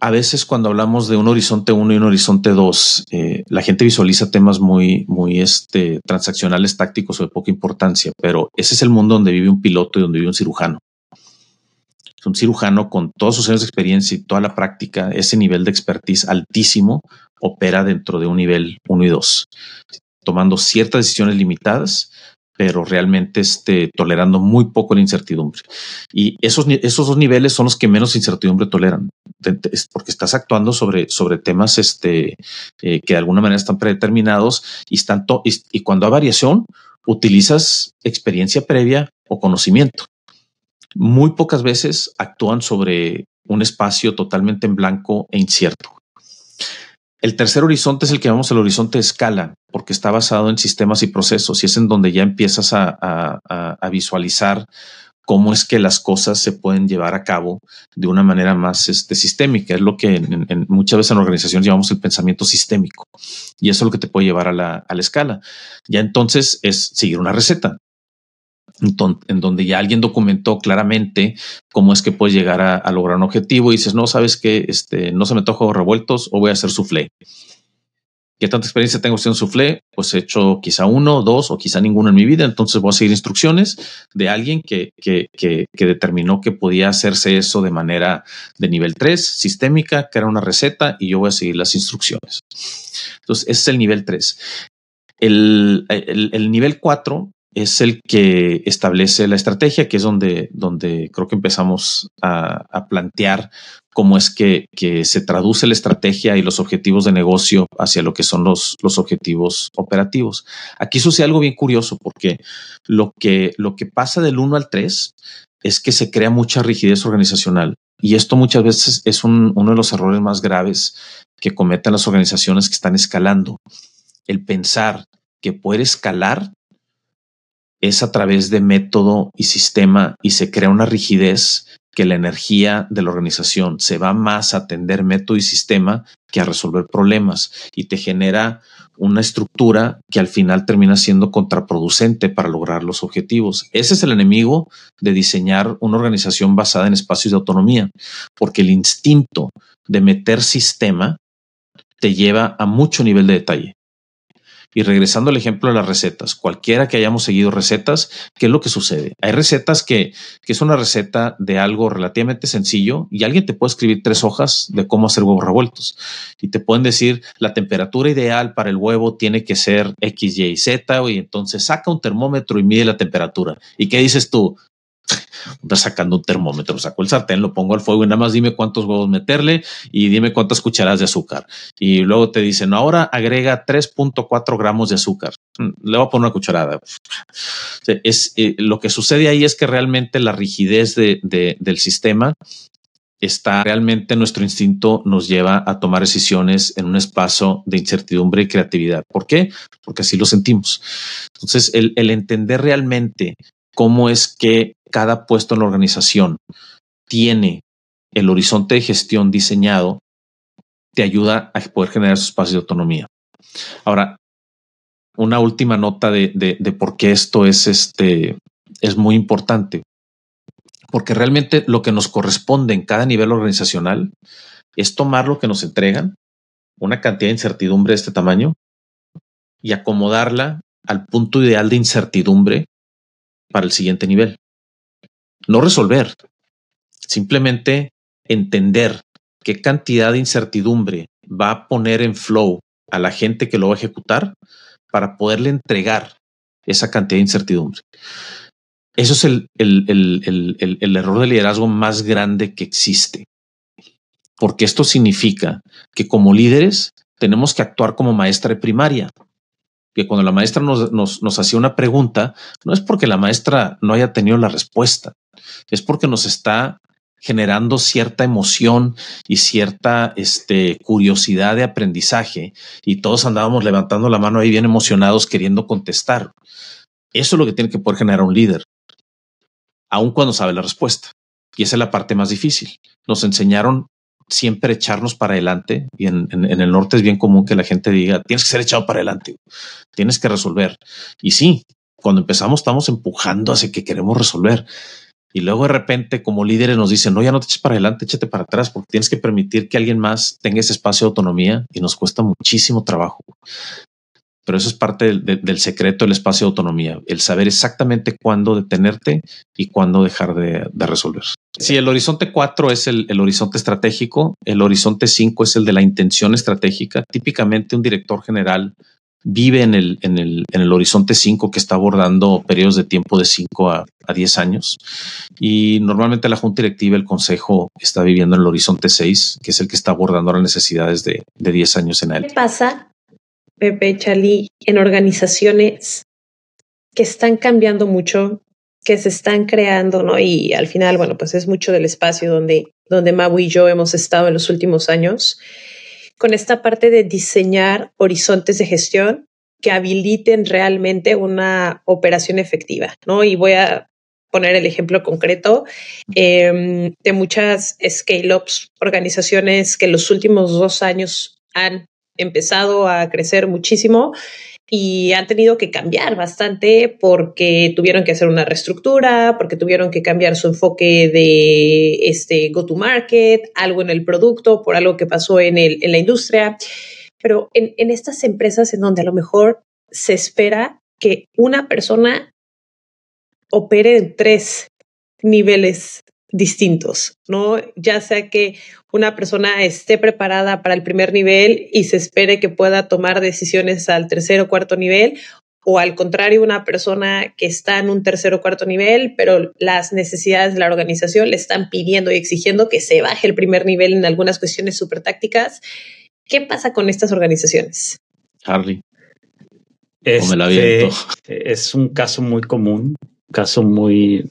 a veces cuando hablamos de un horizonte 1 y un horizonte 2, eh, la gente visualiza temas muy, muy este, transaccionales, tácticos o de poca importancia, pero ese es el mundo donde vive un piloto y donde vive un cirujano. Un cirujano con todos sus años de experiencia y toda la práctica, ese nivel de expertise altísimo, opera dentro de un nivel 1 y 2, tomando ciertas decisiones limitadas, pero realmente este, tolerando muy poco la incertidumbre. Y esos, esos dos niveles son los que menos incertidumbre toleran, porque estás actuando sobre, sobre temas este, eh, que de alguna manera están predeterminados y, y, y cuando hay variación, utilizas experiencia previa o conocimiento. Muy pocas veces actúan sobre un espacio totalmente en blanco e incierto. El tercer horizonte es el que llamamos el horizonte de escala, porque está basado en sistemas y procesos y es en donde ya empiezas a, visualizar cómo es que las cosas se pueden llevar a cabo de una manera más este, sistémica. Es lo que en, muchas veces en organizaciones llamamos el pensamiento sistémico y eso es lo que te puede llevar a la escala. Ya entonces es seguir una receta en donde ya alguien documentó claramente cómo es que puedes llegar a, lograr un objetivo y dices, no, sabes que este, no se me toca revueltos o voy a hacer soufflé. ¿Qué tanta experiencia tengo haciendo soufflé? Pues he hecho quizá uno, dos o quizá ninguno en mi vida. Entonces voy a seguir instrucciones de alguien que, que, que, que determinó que podía hacerse eso de manera de nivel 3, sistémica, que era una receta y yo voy a seguir las instrucciones. Entonces ese es el nivel 3. El, el, el nivel 4 es el que establece la estrategia, que es donde, donde creo que empezamos a, a plantear cómo es que, que, se traduce la estrategia y los objetivos de negocio hacia lo que son los, los objetivos operativos. Aquí sucede algo bien curioso porque lo que, lo que pasa del 1 al 3 es que se crea mucha rigidez organizacional. Y esto muchas veces es un, uno de los errores más graves que cometen las organizaciones que están escalando. El pensar que puede escalar es a través de método y sistema y se crea una rigidez que la energía de la organización se va más a atender método y sistema que a resolver problemas y te genera una estructura que al final termina siendo contraproducente para lograr los objetivos. Ese es el enemigo de diseñar una organización basada en espacios de autonomía, porque el instinto de meter sistema te lleva a mucho nivel de detalle. Y regresando al ejemplo de las recetas, cualquiera que hayamos seguido recetas, ¿qué es lo que sucede? Hay recetas que, que es una receta de algo relativamente sencillo y alguien te puede escribir tres hojas de cómo hacer huevos revueltos y te pueden decir la temperatura ideal para el huevo tiene que ser X, Y, Z y entonces saca un termómetro y mide la temperatura. ¿Y qué dices tú? Estás sacando un termómetro, saco el sartén, lo pongo al fuego y nada más dime cuántos huevos meterle y dime cuántas cucharadas de azúcar. Y luego te dicen, ahora agrega 3.4 gramos de azúcar. Mm, le voy a poner una cucharada. Es, eh, lo que sucede ahí es que realmente la rigidez de, de, del sistema está realmente nuestro instinto nos lleva a tomar decisiones en un espacio de incertidumbre y creatividad. ¿Por qué? Porque así lo sentimos. Entonces, el entender realmente cómo es que cada puesto en la organización tiene el horizonte de gestión diseñado, te ayuda a poder generar su espacio de autonomía. Ahora, una última nota de, de, de por qué esto es, este, es muy importante. Porque realmente lo que nos corresponde en cada nivel organizacional es tomar lo que nos entregan, una cantidad de incertidumbre de este tamaño, y acomodarla al punto ideal de incertidumbre para el siguiente nivel. No resolver, simplemente entender qué cantidad de incertidumbre va a poner en flow a la gente que lo va a ejecutar para poderle entregar esa cantidad de incertidumbre. Eso es el, el, error de liderazgo más grande que existe, porque esto significa que como líderes tenemos que actuar como maestra de primaria. Que cuando la maestra nos, nos, nos hacía una pregunta, no es porque la maestra no haya tenido la respuesta, es porque nos está generando cierta emoción y cierta este, curiosidad de aprendizaje y todos andábamos levantando la mano ahí bien emocionados queriendo contestar. Eso es lo que tiene que poder generar un líder, aun cuando sabe la respuesta. Y esa es la parte más difícil. Nos enseñaron siempre echarnos para adelante y en, en, el norte es bien común que la gente diga, tienes que ser echado para adelante, tienes que resolver. Y sí, cuando empezamos estamos empujando hacia que queremos resolver, y luego de repente como líderes nos dicen, no, ya no te eches para adelante, échate para atrás, porque tienes que permitir que alguien más tenga ese espacio de autonomía y nos cuesta muchísimo trabajo. Pero eso es parte del, secreto del espacio de autonomía, el saber exactamente cuándo detenerte y cuándo dejar de, resolver. Si el horizonte 4 es el, el, horizonte estratégico, el horizonte 5 es el de la intención estratégica. Típicamente un director general vive en el, en el, en el horizonte 5 que está abordando periodos de tiempo de 5 a, a 10 años. Y normalmente la junta directiva, el consejo está viviendo en el horizonte 6, que es el que está abordando las necesidades de, de 10 años en él. ¿Qué pasa, Pepe Chali, en organizaciones que están cambiando mucho, que se están creando, ¿no? Y al final, bueno, pues es mucho del espacio donde, donde Mabu y yo hemos estado en los últimos años con esta parte de diseñar horizontes de gestión que habiliten realmente una operación efectiva, ¿no? Y voy a poner el ejemplo concreto em, de muchas scale-ups, organizaciones que los últimos dos años han empezado a crecer muchísimo y han tenido que cambiar bastante porque tuvieron que hacer una reestructura, porque tuvieron que cambiar su enfoque de este go to market, algo en el producto, por algo que pasó en, el, en la industria. Pero en, en estas empresas en donde a lo mejor se espera que una persona opere en tres niveles distintos, ¿no? Ya sea que una persona esté preparada para el primer nivel y se espere que pueda tomar decisiones al tercer o cuarto nivel, o al contrario, una persona que está en un tercer o cuarto nivel, pero las necesidades de la organización le están pidiendo y exigiendo que se baje el primer nivel en algunas cuestiones súper tácticas. ¿Qué pasa con estas organizaciones? Harley. Este, es un caso muy común, caso muy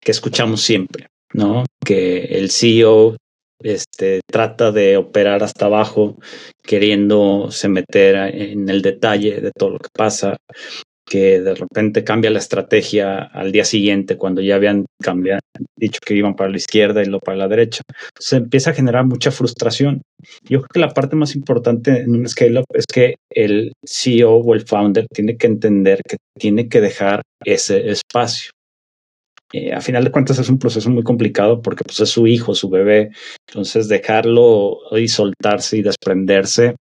que escuchamos siempre, ¿no? Que el CEO este, trata de operar hasta abajo, queriéndose meter en el detalle de todo lo que pasa, que de repente cambia la estrategia al día siguiente cuando ya habían cambiado, dicho que iban para la izquierda y lo para la derecha. Se empieza a generar mucha frustración. Yo creo que la parte más importante en un scale-up es que el CEO o el founder tiene que entender que tiene que dejar ese espacio eh, a final de cuentas es un proceso muy complicado porque pues, es su hijo, su bebé. Entonces dejarlo y soltarse y desprenderse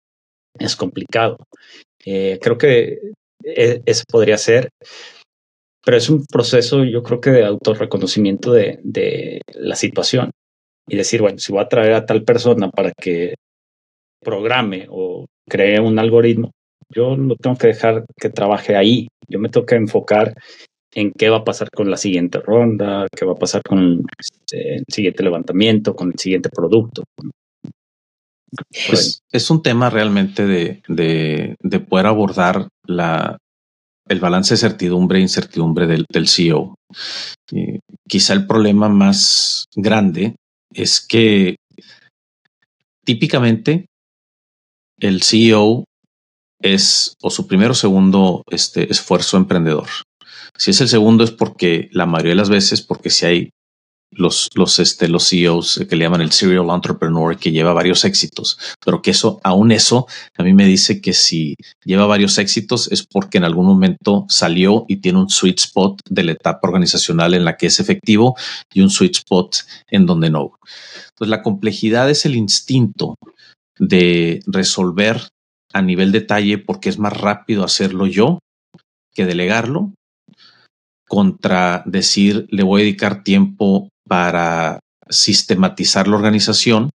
es complicado. Eh, creo que e, eso podría ser, pero es un proceso yo creo que de autorreconocimiento de, de la situación y decir, bueno, si voy a traer a tal persona para que programe o cree un algoritmo, yo lo tengo que dejar que trabaje ahí. Yo me tengo que enfocar en qué va a pasar con la siguiente ronda, qué va a pasar con este, el siguiente levantamiento, con el siguiente producto. Es, un tema realmente de, de, poder abordar la, el balance de certidumbre e incertidumbre del, del CEO. quizá el problema más grande es que típicamente el CEO es o su primero o segundo este, esfuerzo emprendedor. Si es el segundo es porque la mayoría de las veces, porque si hay los, los, este, los CEOs que le llaman el serial entrepreneur que lleva varios éxitos, pero que eso, aún eso, a mí me dice que si lleva varios éxitos es porque en algún momento salió y tiene un sweet spot de la etapa organizacional en la que es efectivo y un sweet spot en donde no. Entonces la complejidad es el instinto de resolver a nivel detalle porque es más rápido hacerlo yo que delegarlo contra decir le voy a dedicar tiempo para sistematizar la organización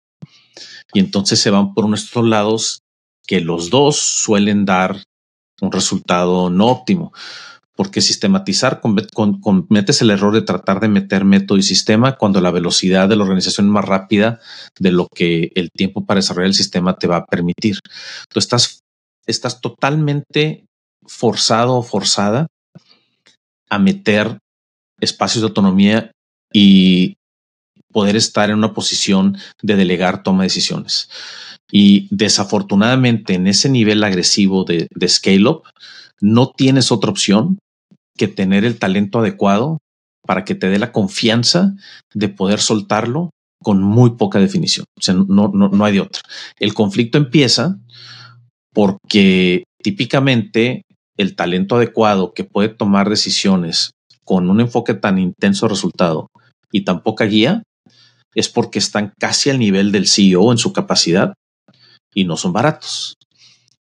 y entonces se van por unos lados que los dos suelen dar un resultado no óptimo. Porque sistematizar cometes el error de tratar de meter método y sistema cuando la velocidad de la organización es más rápida de lo que el tiempo para desarrollar el sistema te va a permitir. Tú estás, estás totalmente forzado o forzada a meter espacios de autonomía y poder estar en una posición de delegar toma de decisiones. Y desafortunadamente en ese nivel agresivo de, scale up, no tienes otra opción que tener el talento adecuado para que te dé la confianza de poder soltarlo con muy poca definición. O sea, no, no, no hay de otra. El conflicto empieza porque típicamente el talento adecuado que puede tomar decisiones con un enfoque tan intenso resultado y tan poca guía es porque están casi al nivel del CEO en su capacidad y no son baratos.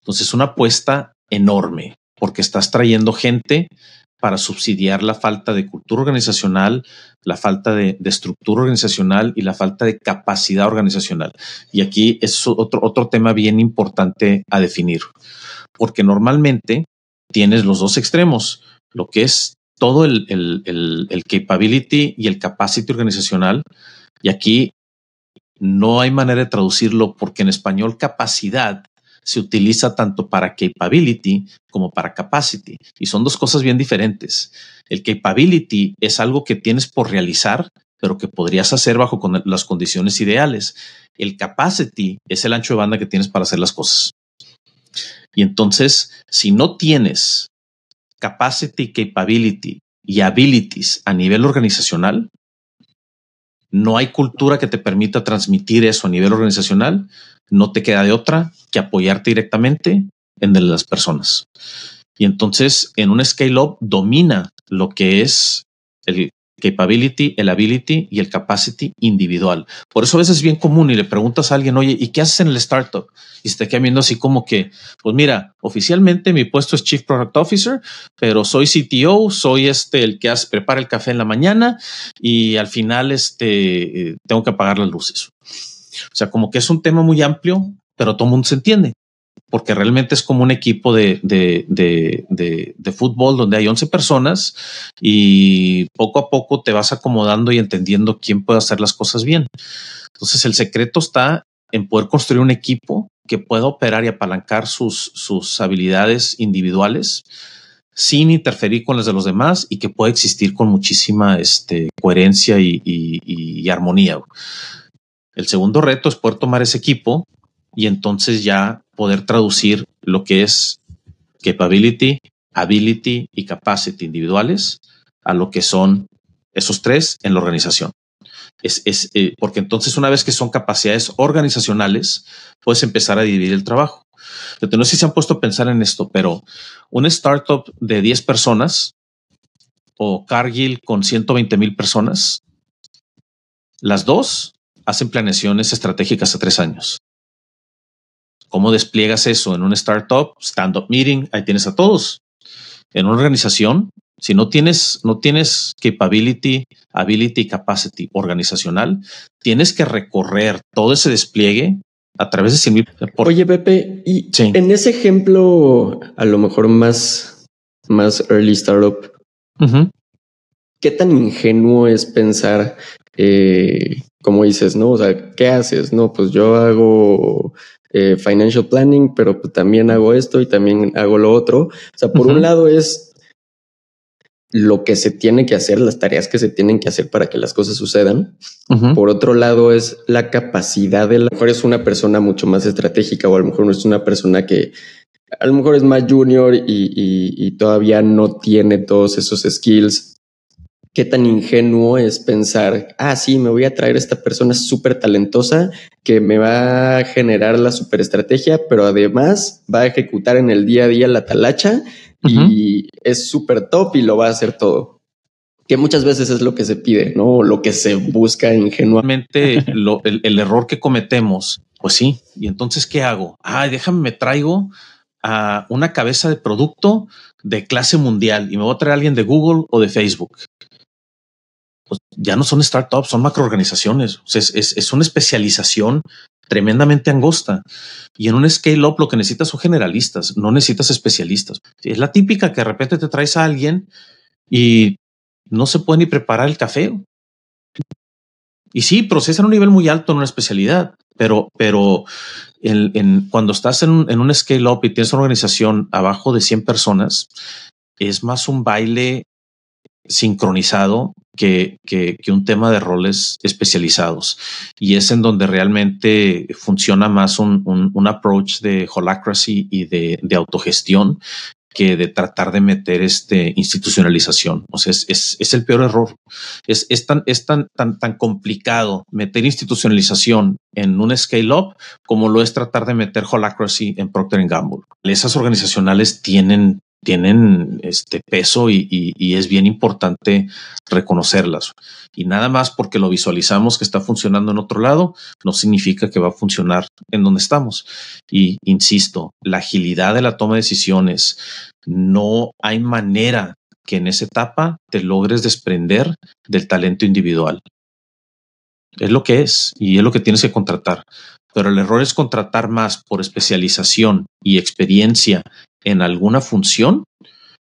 Entonces, una apuesta enorme porque estás trayendo gente para subsidiar la falta de cultura organizacional, la falta de, estructura organizacional y la falta de capacidad organizacional. Y aquí es otro, otro tema bien importante a definir, porque normalmente tienes los dos extremos, lo que es todo el, el, capability y el capacity organizacional. Y aquí no hay manera de traducirlo porque en español capacidad se utiliza tanto para capability como para capacity. Y son dos cosas bien diferentes. El capability es algo que tienes por realizar, pero que podrías hacer bajo las condiciones ideales. El capacity es el ancho de banda que tienes para hacer las cosas. Y entonces, si no tienes capacity, capability y abilities a nivel organizacional, no hay cultura que te permita transmitir eso a nivel organizacional, no te queda de otra que apoyarte directamente en las personas. Y entonces en un scale up domina lo que es el capability, el ability y el capacity individual. Por eso a veces es bien común y le preguntas a alguien, oye, ¿y qué haces en el startup? Y se te queda viendo así como que, pues mira, oficialmente mi puesto es Chief Product Officer, pero soy CTO, soy este el que hace, prepara el café en la mañana y al final este, eh, tengo que apagar las luces. O sea, como que es un tema muy amplio, pero todo el mundo se entiende porque realmente es como un equipo de, de, de, fútbol donde hay 11 personas y poco a poco te vas acomodando y entendiendo quién puede hacer las cosas bien. Entonces el secreto está en poder construir un equipo que pueda operar y apalancar sus, sus habilidades individuales sin interferir con las de los demás y que pueda existir con muchísima este, coherencia y, y armonía. El segundo reto es poder tomar ese equipo y entonces ya poder traducir lo que es capability, ability y capacity individuales a lo que son esos tres en la organización. Es, es eh, porque entonces una vez que son capacidades organizacionales, puedes empezar a dividir el trabajo. no sé si se han puesto a pensar en esto, pero una startup de 10 personas o Cargill con 120 mil personas, las dos hacen planeaciones estratégicas a tres años. ¿Cómo despliegas eso en un startup? Stand-up meeting, ahí tienes a todos. En una organización, si no tienes, no tienes capability, ability, capacity organizacional, tienes que recorrer todo ese despliegue a través de 100 Oye, Pepe, y en ese ejemplo, a lo mejor más, más early startup, ¿qué tan ingenuo es pensar, eh, como dices, no? O sea, ¿qué haces? No, pues yo hago eh, financial planning, pero pues, también hago esto y también hago lo otro. O sea, por un lado es lo que se tiene que hacer, las tareas que se tienen que hacer para que las cosas sucedan. Por otro lado es la capacidad de, a lo mejor es una persona mucho más estratégica o a lo mejor no es una persona que a lo mejor es más junior y, y todavía no tiene todos esos skills qué tan ingenuo es pensar, ah, sí, me voy a traer a esta persona súper talentosa que me va a generar la super estrategia, pero además va a ejecutar en el día a día la talacha y es súper top y lo va a hacer todo. Que muchas veces es lo que se pide, ¿no? Lo que se busca ingenuamente. el, el, error que cometemos, pues sí. Y entonces, ¿qué hago? Ah, déjame, me traigo a una cabeza de producto de clase mundial y me voy a traer a alguien de Google o de Facebook pues ya no son startups, son macroorganizaciones. es, es, una especialización tremendamente angosta. Y en un scale up lo que necesitas son generalistas, no necesitas especialistas. Es la típica que de repente te traes a alguien y no se puede ni preparar el café. Y sí, procesan a un nivel muy alto en una especialidad, pero, pero cuando estás en en un scale up y tienes una organización abajo de 100 personas, es más un baile sincronizado que, que, un tema de roles especializados. Y es en donde realmente funciona más un, un, approach de holacracy y de, autogestión que de tratar de meter este institucionalización. O sea, es, es, el peor error. Es, es, tan, es tan, tan, tan complicado meter institucionalización en un scale up como lo es tratar de meter holacracy en Procter Gamble. Esas organizacionales tienen tienen este peso y, y, es bien importante reconocerlas. Y nada más porque lo visualizamos que está funcionando en otro lado, no significa que va a funcionar en donde estamos. Y insisto, la agilidad de la toma de decisiones, no hay manera que en esa etapa te logres desprender del talento individual. Es lo que es y es lo que tienes que contratar. Pero el error es contratar más por especialización y experiencia en alguna función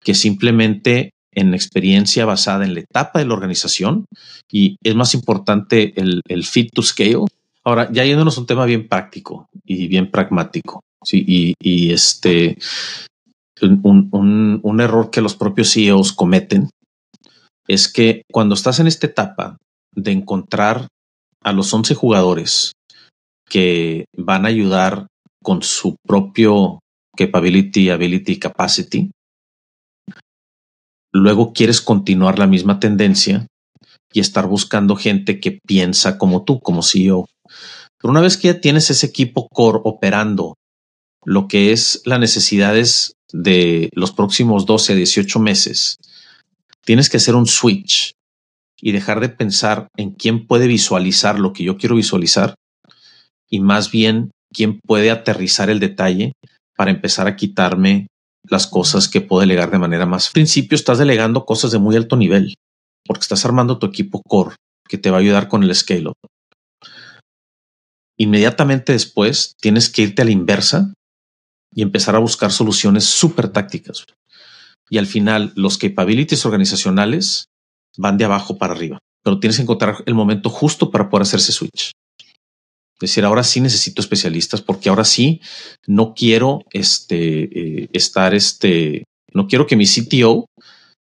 que simplemente en experiencia basada en la etapa de la organización y es más importante el, fit to scale. Ahora, ya yéndonos a un tema bien práctico y bien pragmático. Sí, y, este, un, un, un, error que los propios CEOs cometen es que cuando estás en esta etapa de encontrar a los 11 jugadores que van a ayudar con su propio capability, ability, capacity. Luego quieres continuar la misma tendencia y estar buscando gente que piensa como tú, como CEO. Pero una vez que ya tienes ese equipo core operando lo que es las necesidades de los próximos 12 a 18 meses, tienes que hacer un switch y dejar de pensar en quién puede visualizar lo que yo quiero visualizar y más bien quién puede aterrizar el detalle para empezar a quitarme las cosas que puedo delegar de manera más. Al principio estás delegando cosas de muy alto nivel porque estás armando tu equipo core que te va a ayudar con el scale. Inmediatamente después tienes que irte a la inversa y empezar a buscar soluciones súper tácticas. Y al final los capabilities organizacionales van de abajo para arriba, pero tienes que encontrar el momento justo para poder hacer ese switch decir, ahora sí necesito especialistas porque ahora sí no quiero este, eh, estar, este, no quiero que mi CTO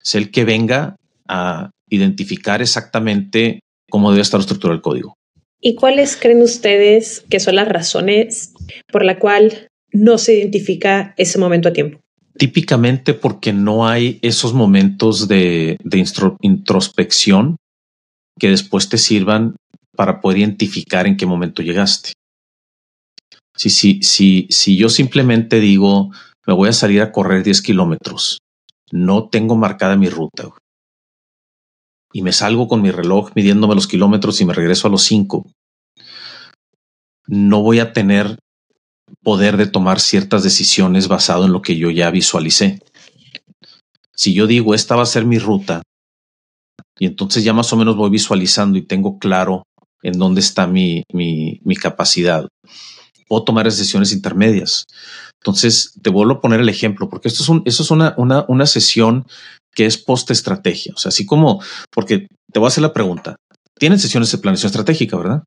sea el que venga a identificar exactamente cómo debe estar estructurado el código. ¿Y cuáles creen ustedes que son las razones por la cual no se identifica ese momento a tiempo? Típicamente porque no hay esos momentos de, de introspección que después te sirvan para poder identificar en qué momento llegaste. Si, si, si, si yo simplemente digo, me voy a salir a correr 10 kilómetros, no tengo marcada mi ruta, y me salgo con mi reloj midiéndome los kilómetros y me regreso a los 5, no voy a tener poder de tomar ciertas decisiones basado en lo que yo ya visualicé. Si yo digo, esta va a ser mi ruta, y entonces ya más o menos voy visualizando y tengo claro en dónde está mi, mi, mi capacidad. Puedo tomar decisiones intermedias. Entonces, te vuelvo a poner el ejemplo, porque esto es, un, esto es una, una, una sesión que es post-estrategia. O sea, así como, porque te voy a hacer la pregunta. Tienen sesiones de planeación estratégica, ¿verdad?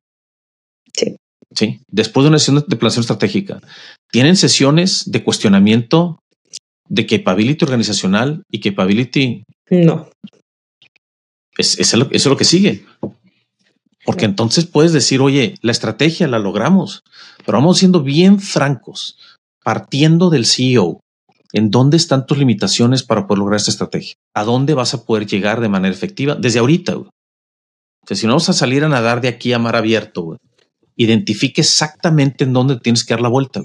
Sí. Sí. Después de una sesión de planeación estratégica, ¿tienen sesiones de cuestionamiento de capability organizacional y capability? No. Es, es, eso es lo que sigue. Porque entonces puedes decir, oye, la estrategia la logramos, pero vamos siendo bien francos, partiendo del CEO. ¿En dónde están tus limitaciones para poder lograr esta estrategia? ¿A dónde vas a poder llegar de manera efectiva? Desde ahorita. O sea, si no vas a salir a nadar de aquí a mar abierto, identifique exactamente en dónde tienes que dar la vuelta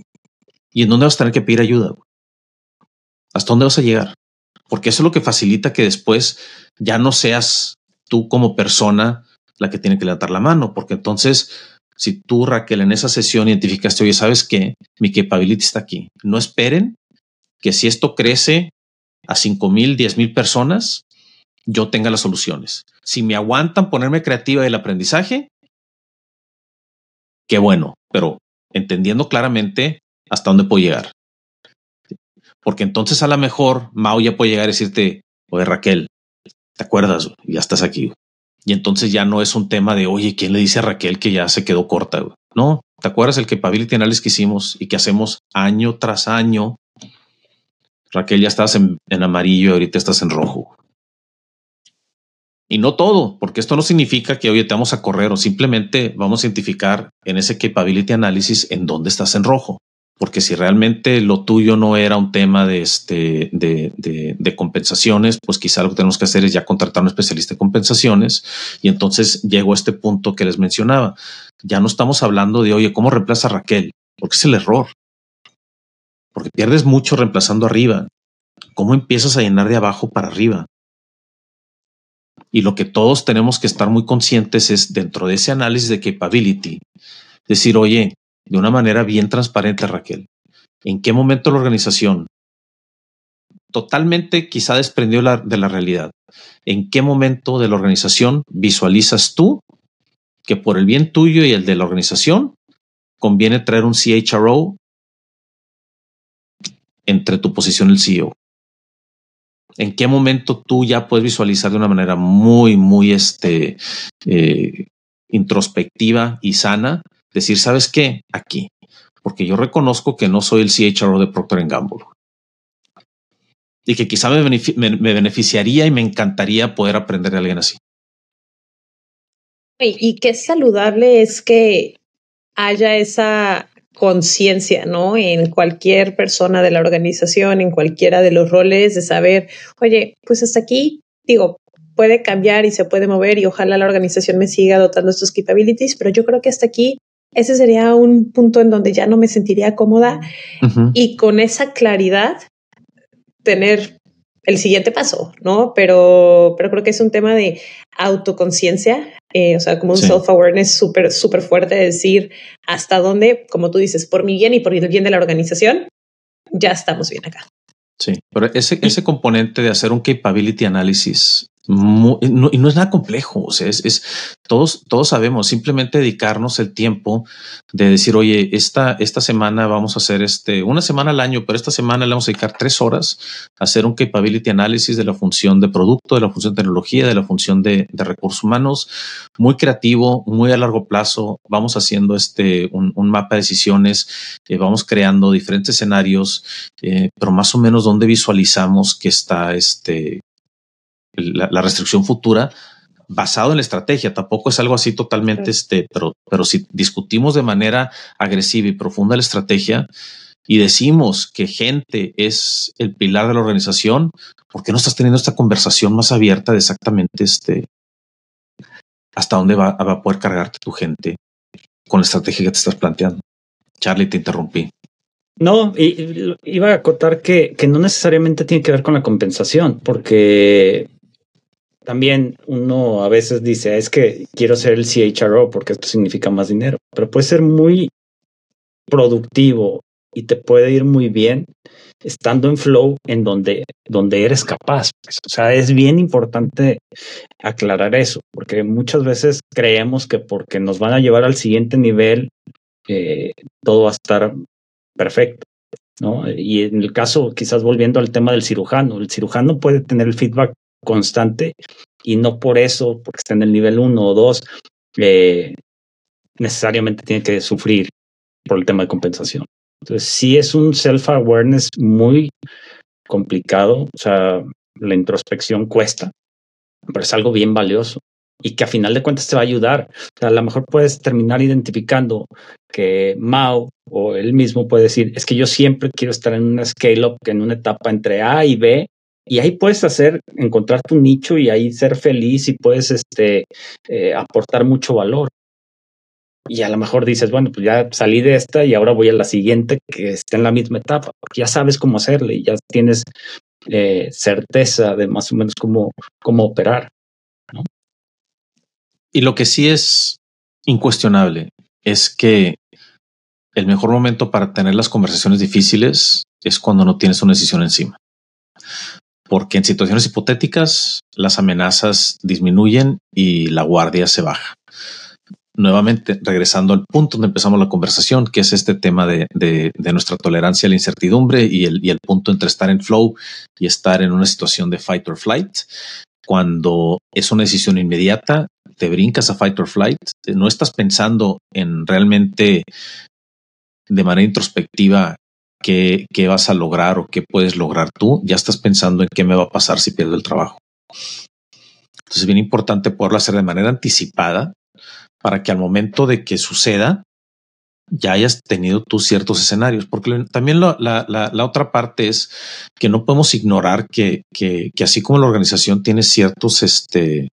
y en dónde vas a tener que pedir ayuda. ¿Hasta dónde vas a llegar? Porque eso es lo que facilita que después ya no seas tú como persona la que tiene que levantar la mano, porque entonces, si tú, Raquel, en esa sesión identificaste, oye, ¿sabes qué? Mi capability está aquí. No esperen que si esto crece a cinco mil, diez mil personas, yo tenga las soluciones. Si me aguantan ponerme creativa del aprendizaje, qué bueno, pero entendiendo claramente hasta dónde puedo llegar. Porque entonces a lo mejor Mao ya puede llegar a decirte, oye Raquel, ¿te acuerdas? Ya estás aquí. Y entonces ya no es un tema de, oye, ¿quién le dice a Raquel que ya se quedó corta? No, ¿te acuerdas el capability analysis que hicimos y que hacemos año tras año? Raquel, ya estás en, en amarillo y ahorita estás en rojo. Y no todo, porque esto no significa que hoy te vamos a correr o simplemente vamos a identificar en ese capability analysis en dónde estás en rojo. Porque si realmente lo tuyo no era un tema de, este, de, de, de compensaciones, pues quizá lo que tenemos que hacer es ya contratar a un especialista en compensaciones. Y entonces llego a este punto que les mencionaba. Ya no estamos hablando de, oye, ¿cómo reemplaza a Raquel? Porque es el error. Porque pierdes mucho reemplazando arriba. ¿Cómo empiezas a llenar de abajo para arriba? Y lo que todos tenemos que estar muy conscientes es dentro de ese análisis de capability, decir, oye, de una manera bien transparente, Raquel, ¿en qué momento la organización, totalmente quizá desprendió la, de la realidad, en qué momento de la organización visualizas tú que por el bien tuyo y el de la organización conviene traer un CHRO entre tu posición el CEO? en qué momento tú ya puedes visualizar de una manera muy, muy este, eh, introspectiva y sana, decir, ¿sabes qué? Aquí, porque yo reconozco que no soy el CHRO de Procter Gamble y que quizá me, me, beneficiaría y me encantaría poder aprender de alguien así. Y, y qué saludable es que haya esa conciencia, ¿no? En cualquier persona de la organización, en cualquiera de los roles, de saber, oye, pues hasta aquí, digo, puede cambiar y se puede mover y ojalá la organización me siga dotando estos capabilities, pero yo creo que hasta aquí ese sería un punto en donde ya no me sentiría cómoda y con esa claridad tener el siguiente paso, ¿no? Pero, pero creo que es un tema de autoconciencia, eh, o sea, como un self-awareness súper, súper fuerte de decir hasta dónde, como tú dices, por mi bien y por el bien de la organización, ya estamos bien acá. Sí, pero ese, ese componente de hacer un capability analysis no, y no es nada complejo. O sea, es, es, todos, todos sabemos simplemente dedicarnos el tiempo de decir, oye, esta, esta semana vamos a hacer este, una semana al año, pero esta semana le vamos a dedicar tres horas a hacer un capability analysis de la función de producto, de la función de tecnología, de la función de, de recursos humanos, muy creativo, muy a largo plazo. Vamos haciendo este, un, un mapa de decisiones, eh, vamos creando diferentes escenarios, eh, pero más o menos donde visualizamos que está este, la, la, restricción futura basado en la estrategia. Tampoco es algo así totalmente este, pero, pero si discutimos de manera agresiva y profunda la estrategia y decimos que gente es el pilar de la organización, ¿por qué no estás teniendo esta conversación más abierta de exactamente este hasta dónde va, va a poder cargarte tu gente con la estrategia que te estás planteando? Charlie, te interrumpí. No, y, iba a acotar que, que no necesariamente tiene que ver con la compensación, porque también uno a veces dice, es que quiero ser el CHRO porque esto significa más dinero, pero puede ser muy productivo y te puede ir muy bien estando en flow en donde, donde eres capaz. O sea, es bien importante aclarar eso, porque muchas veces creemos que porque nos van a llevar al siguiente nivel, eh, todo va a estar perfecto. ¿no? Y en el caso, quizás volviendo al tema del cirujano, el cirujano puede tener el feedback constante y no por eso, porque está en el nivel 1 o 2, eh, necesariamente tiene que sufrir por el tema de compensación. Entonces, sí es un self-awareness muy complicado, o sea, la introspección cuesta, pero es algo bien valioso y que a final de cuentas te va a ayudar. A lo mejor puedes terminar identificando que Mao o él mismo puede decir, es que yo siempre quiero estar en una scale-up, en una etapa entre A y B, y ahí puedes hacer, encontrar tu nicho y ahí ser feliz y puedes este, eh, aportar mucho valor. Y a lo mejor dices, bueno, pues ya salí de esta y ahora voy a la siguiente que está en la misma etapa, ya sabes cómo hacerle y ya tienes eh, certeza de más o menos cómo, cómo operar. Y lo que sí es incuestionable es que el mejor momento para tener las conversaciones difíciles es cuando no tienes una decisión encima porque en situaciones hipotéticas las amenazas disminuyen y la guardia se baja. Nuevamente, regresando al punto donde empezamos la conversación, que es este tema de, nuestra tolerancia a la incertidumbre y el, punto entre estar en flow y estar en una situación de fight or flight. Cuando es una decisión inmediata, te brincas a fight or flight, no estás pensando en realmente de manera introspectiva qué, vas a lograr o qué puedes lograr tú, ya estás pensando en qué me va a pasar si pierdo el trabajo. Entonces es bien importante poderlo hacer de manera anticipada para que al momento de que suceda ya hayas tenido tus ciertos escenarios, porque también la, la, la, otra parte es que no podemos ignorar que, que, que, así como la organización tiene ciertos este,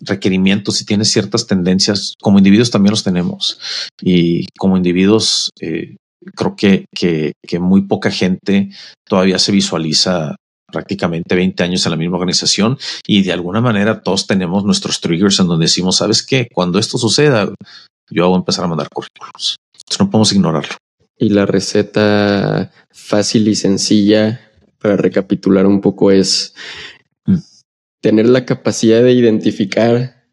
requerimientos y tiene ciertas tendencias, como individuos también los tenemos. Y como individuos, eh, creo que, que, que muy poca gente todavía se visualiza prácticamente 20 años en la misma organización y de alguna manera todos tenemos nuestros triggers en donde decimos, ¿sabes qué? Cuando esto suceda, yo voy a empezar a mandar currículos. Entonces no podemos ignorarlo. Y la receta fácil y sencilla para recapitular un poco es mm. tener la capacidad de identificar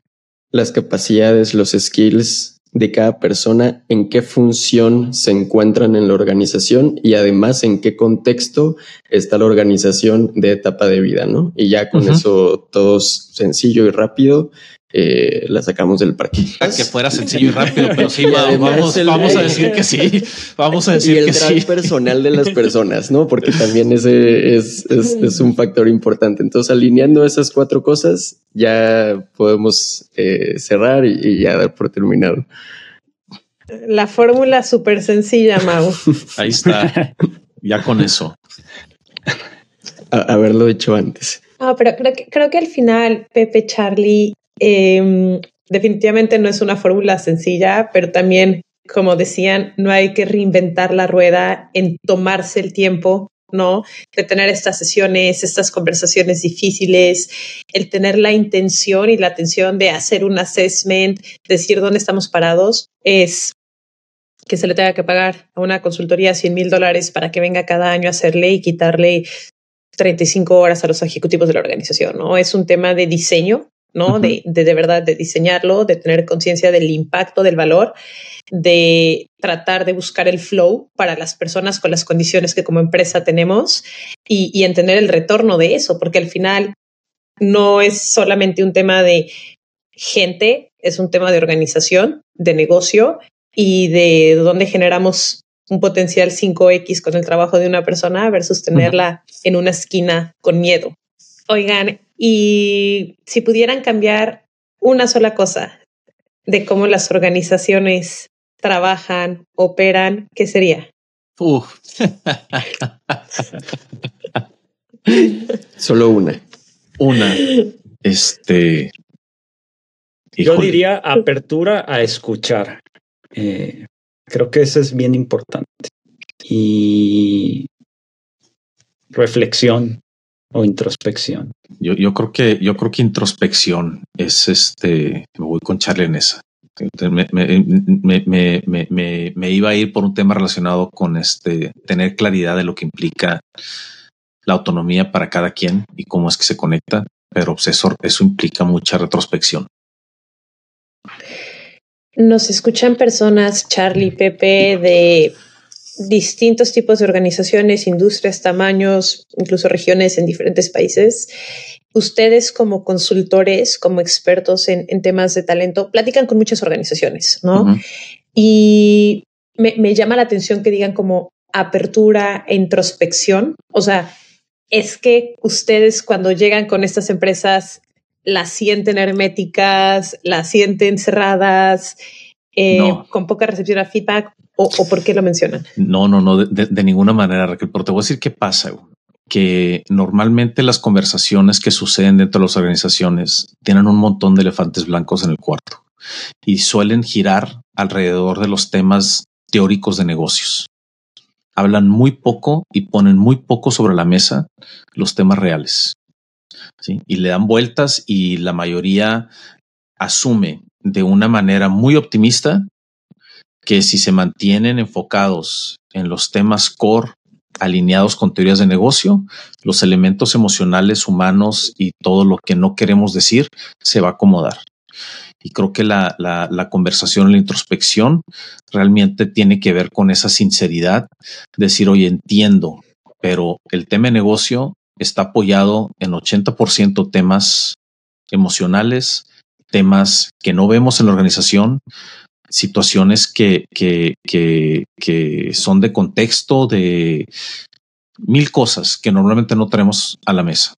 las capacidades, los skills de cada persona, en qué función se encuentran en la organización y además en qué contexto está la organización de etapa de vida, ¿no? Y ya con eso todo sencillo y rápido eh, la sacamos del parque. Que fuera sencillo y rápido, pero sí, vamos, vamos a decir que sí. Vamos a decir y el que personal de las personas, ¿no? Porque también ese es, es, es, un factor importante. Entonces, alineando esas cuatro cosas, ya podemos eh, cerrar y, y, ya dar por terminado. La fórmula súper sencilla, Mau. Ahí está. Ya con eso. haberlo hecho antes. Ah, pero creo que, creo que al final, Pepe, Charlie, eh, definitivamente no es una fórmula sencilla, pero también, como decían, no hay que reinventar la rueda en tomarse el tiempo, ¿no? De tener estas sesiones, estas conversaciones difíciles, el tener la intención y la atención de hacer un assessment, decir dónde estamos parados, es que se le tenga que pagar a una consultoría 100 mil dólares para que venga cada año a hacerle y quitarle 35 horas a los ejecutivos de la organización, ¿no? Es un tema de diseño ¿no? de, de, de verdad, de diseñarlo, de tener conciencia del impacto, del valor, de tratar de buscar el flow para las personas con las condiciones que como empresa tenemos y, y entender el retorno de eso, porque al final no es solamente un tema de gente, es un tema de organización, de negocio y de dónde generamos un potencial 5X con el trabajo de una persona versus tenerla en una esquina con miedo. Oigan, y si pudieran cambiar una sola cosa de cómo las organizaciones trabajan, operan, ¿qué sería? Solo una. Una. Este. Yo diría apertura a escuchar. Eh, creo que eso es bien importante. Y reflexión o introspección. Yo, yo creo que yo creo que introspección es este. Me voy con Charlie en esa. Me, me, me, me, iba a ir por un tema relacionado con este tener claridad de lo que implica la autonomía para cada quien y cómo es que se conecta, pero pues, eso, eso implica mucha retrospección. Nos escuchan personas, Charlie, Pepe, de distintos tipos de organizaciones, industrias, tamaños, incluso regiones en diferentes países. Ustedes como consultores, como expertos en, temas de talento, platican con muchas organizaciones, ¿no? Y me, me, llama la atención que digan como apertura e introspección. O sea, es que ustedes cuando llegan con estas empresas las sienten herméticas, las sienten cerradas, eh, con poca recepción a feedback ¿O, por qué lo mencionan? No, no, no, de, ninguna manera, Raquel, pero te voy a decir qué pasa. Que normalmente las conversaciones que suceden dentro de las organizaciones tienen un montón de elefantes blancos en el cuarto y suelen girar alrededor de los temas teóricos de negocios. Hablan muy poco y ponen muy poco sobre la mesa los temas reales. ¿sí? Y le dan vueltas y la mayoría asume de una manera muy optimista que si se mantienen enfocados en los temas core alineados con teorías de negocio, los elementos emocionales humanos y todo lo que no queremos decir se va a acomodar. Y creo que la, la, conversación, la introspección realmente tiene que ver con esa sinceridad, decir, oye, entiendo, pero el tema de negocio está apoyado en 80% temas emocionales, temas que no vemos en la organización, situaciones que, que, que, son de contexto, de mil cosas que normalmente no tenemos a la mesa.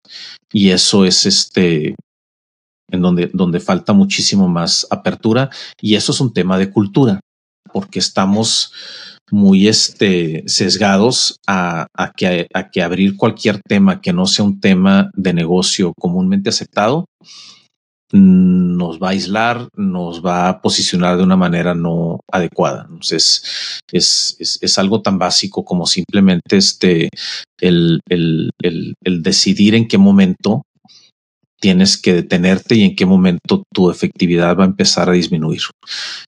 Y eso es este en donde, donde falta muchísimo más apertura. Y eso es un tema de cultura, porque estamos muy este, sesgados a, a, que, a que abrir cualquier tema que no sea un tema de negocio comúnmente aceptado nos va a aislar, nos va a posicionar de una manera no adecuada. Entonces, es, es, es algo tan básico como simplemente este, el, el, el, el, decidir en qué momento tienes que detenerte y en qué momento tu efectividad va a empezar a disminuir.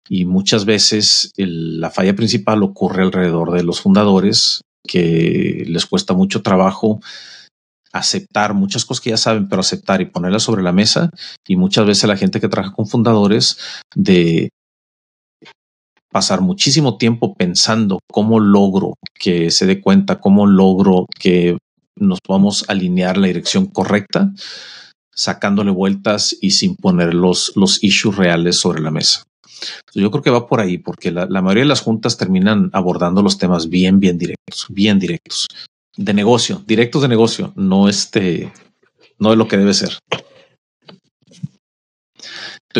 Y muchas veces la falla principal ocurre alrededor de los fundadores que les cuesta mucho trabajo aceptar muchas cosas que ya saben, pero aceptar y ponerlas sobre la mesa. Y muchas veces la gente que trabaja con fundadores de pasar muchísimo tiempo pensando cómo logro que se dé cuenta, cómo logro que nos podamos alinear la dirección correcta, sacándole vueltas y sin poner los, los issues reales sobre la mesa. Yo creo que va por ahí, porque la, la, mayoría de las juntas terminan abordando los temas bien, bien directos, bien directos de negocio, directos de negocio, no este, no es lo que debe ser.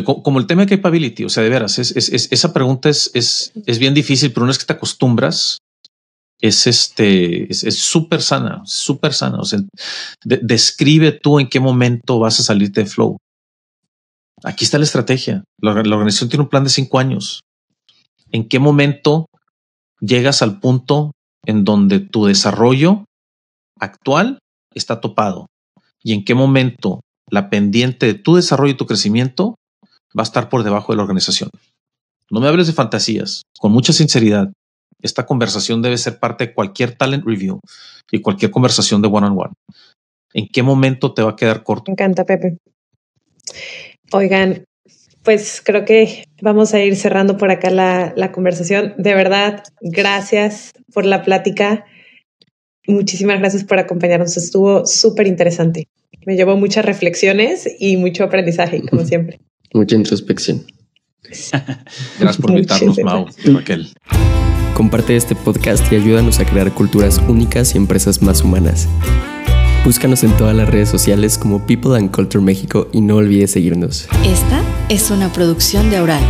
Como el tema de capability, o sea, de veras, es, es, esa pregunta es, es, es bien difícil, pero una vez que te acostumbras, es este, es súper sana, súper sana. O sea, describe tú en qué momento vas a salirte de flow. Aquí está la estrategia. La, la organización tiene un plan de cinco años. ¿En qué momento llegas al punto en donde tu desarrollo actual está topado y en qué momento la pendiente de tu desarrollo y tu crecimiento va a estar por debajo de la organización. No me hables de fantasías, con mucha sinceridad. Esta conversación debe ser parte de cualquier talent review y cualquier conversación de one on one. ¿En qué momento te va a quedar corto? Me encanta, Pepe. Oigan, pues creo que vamos a ir cerrando por acá la, la conversación. De verdad, gracias por la plática. Muchísimas gracias por acompañarnos. Estuvo súper interesante. Me llevó muchas reflexiones y mucho aprendizaje, como siempre. Mucha introspección. Gracias por invitarnos, Mau y Raquel. Comparte este podcast y ayúdanos a crear culturas únicas y empresas más humanas. Búscanos en todas las redes sociales como People and Culture México y no olvides seguirnos. Esta es una producción de Aural.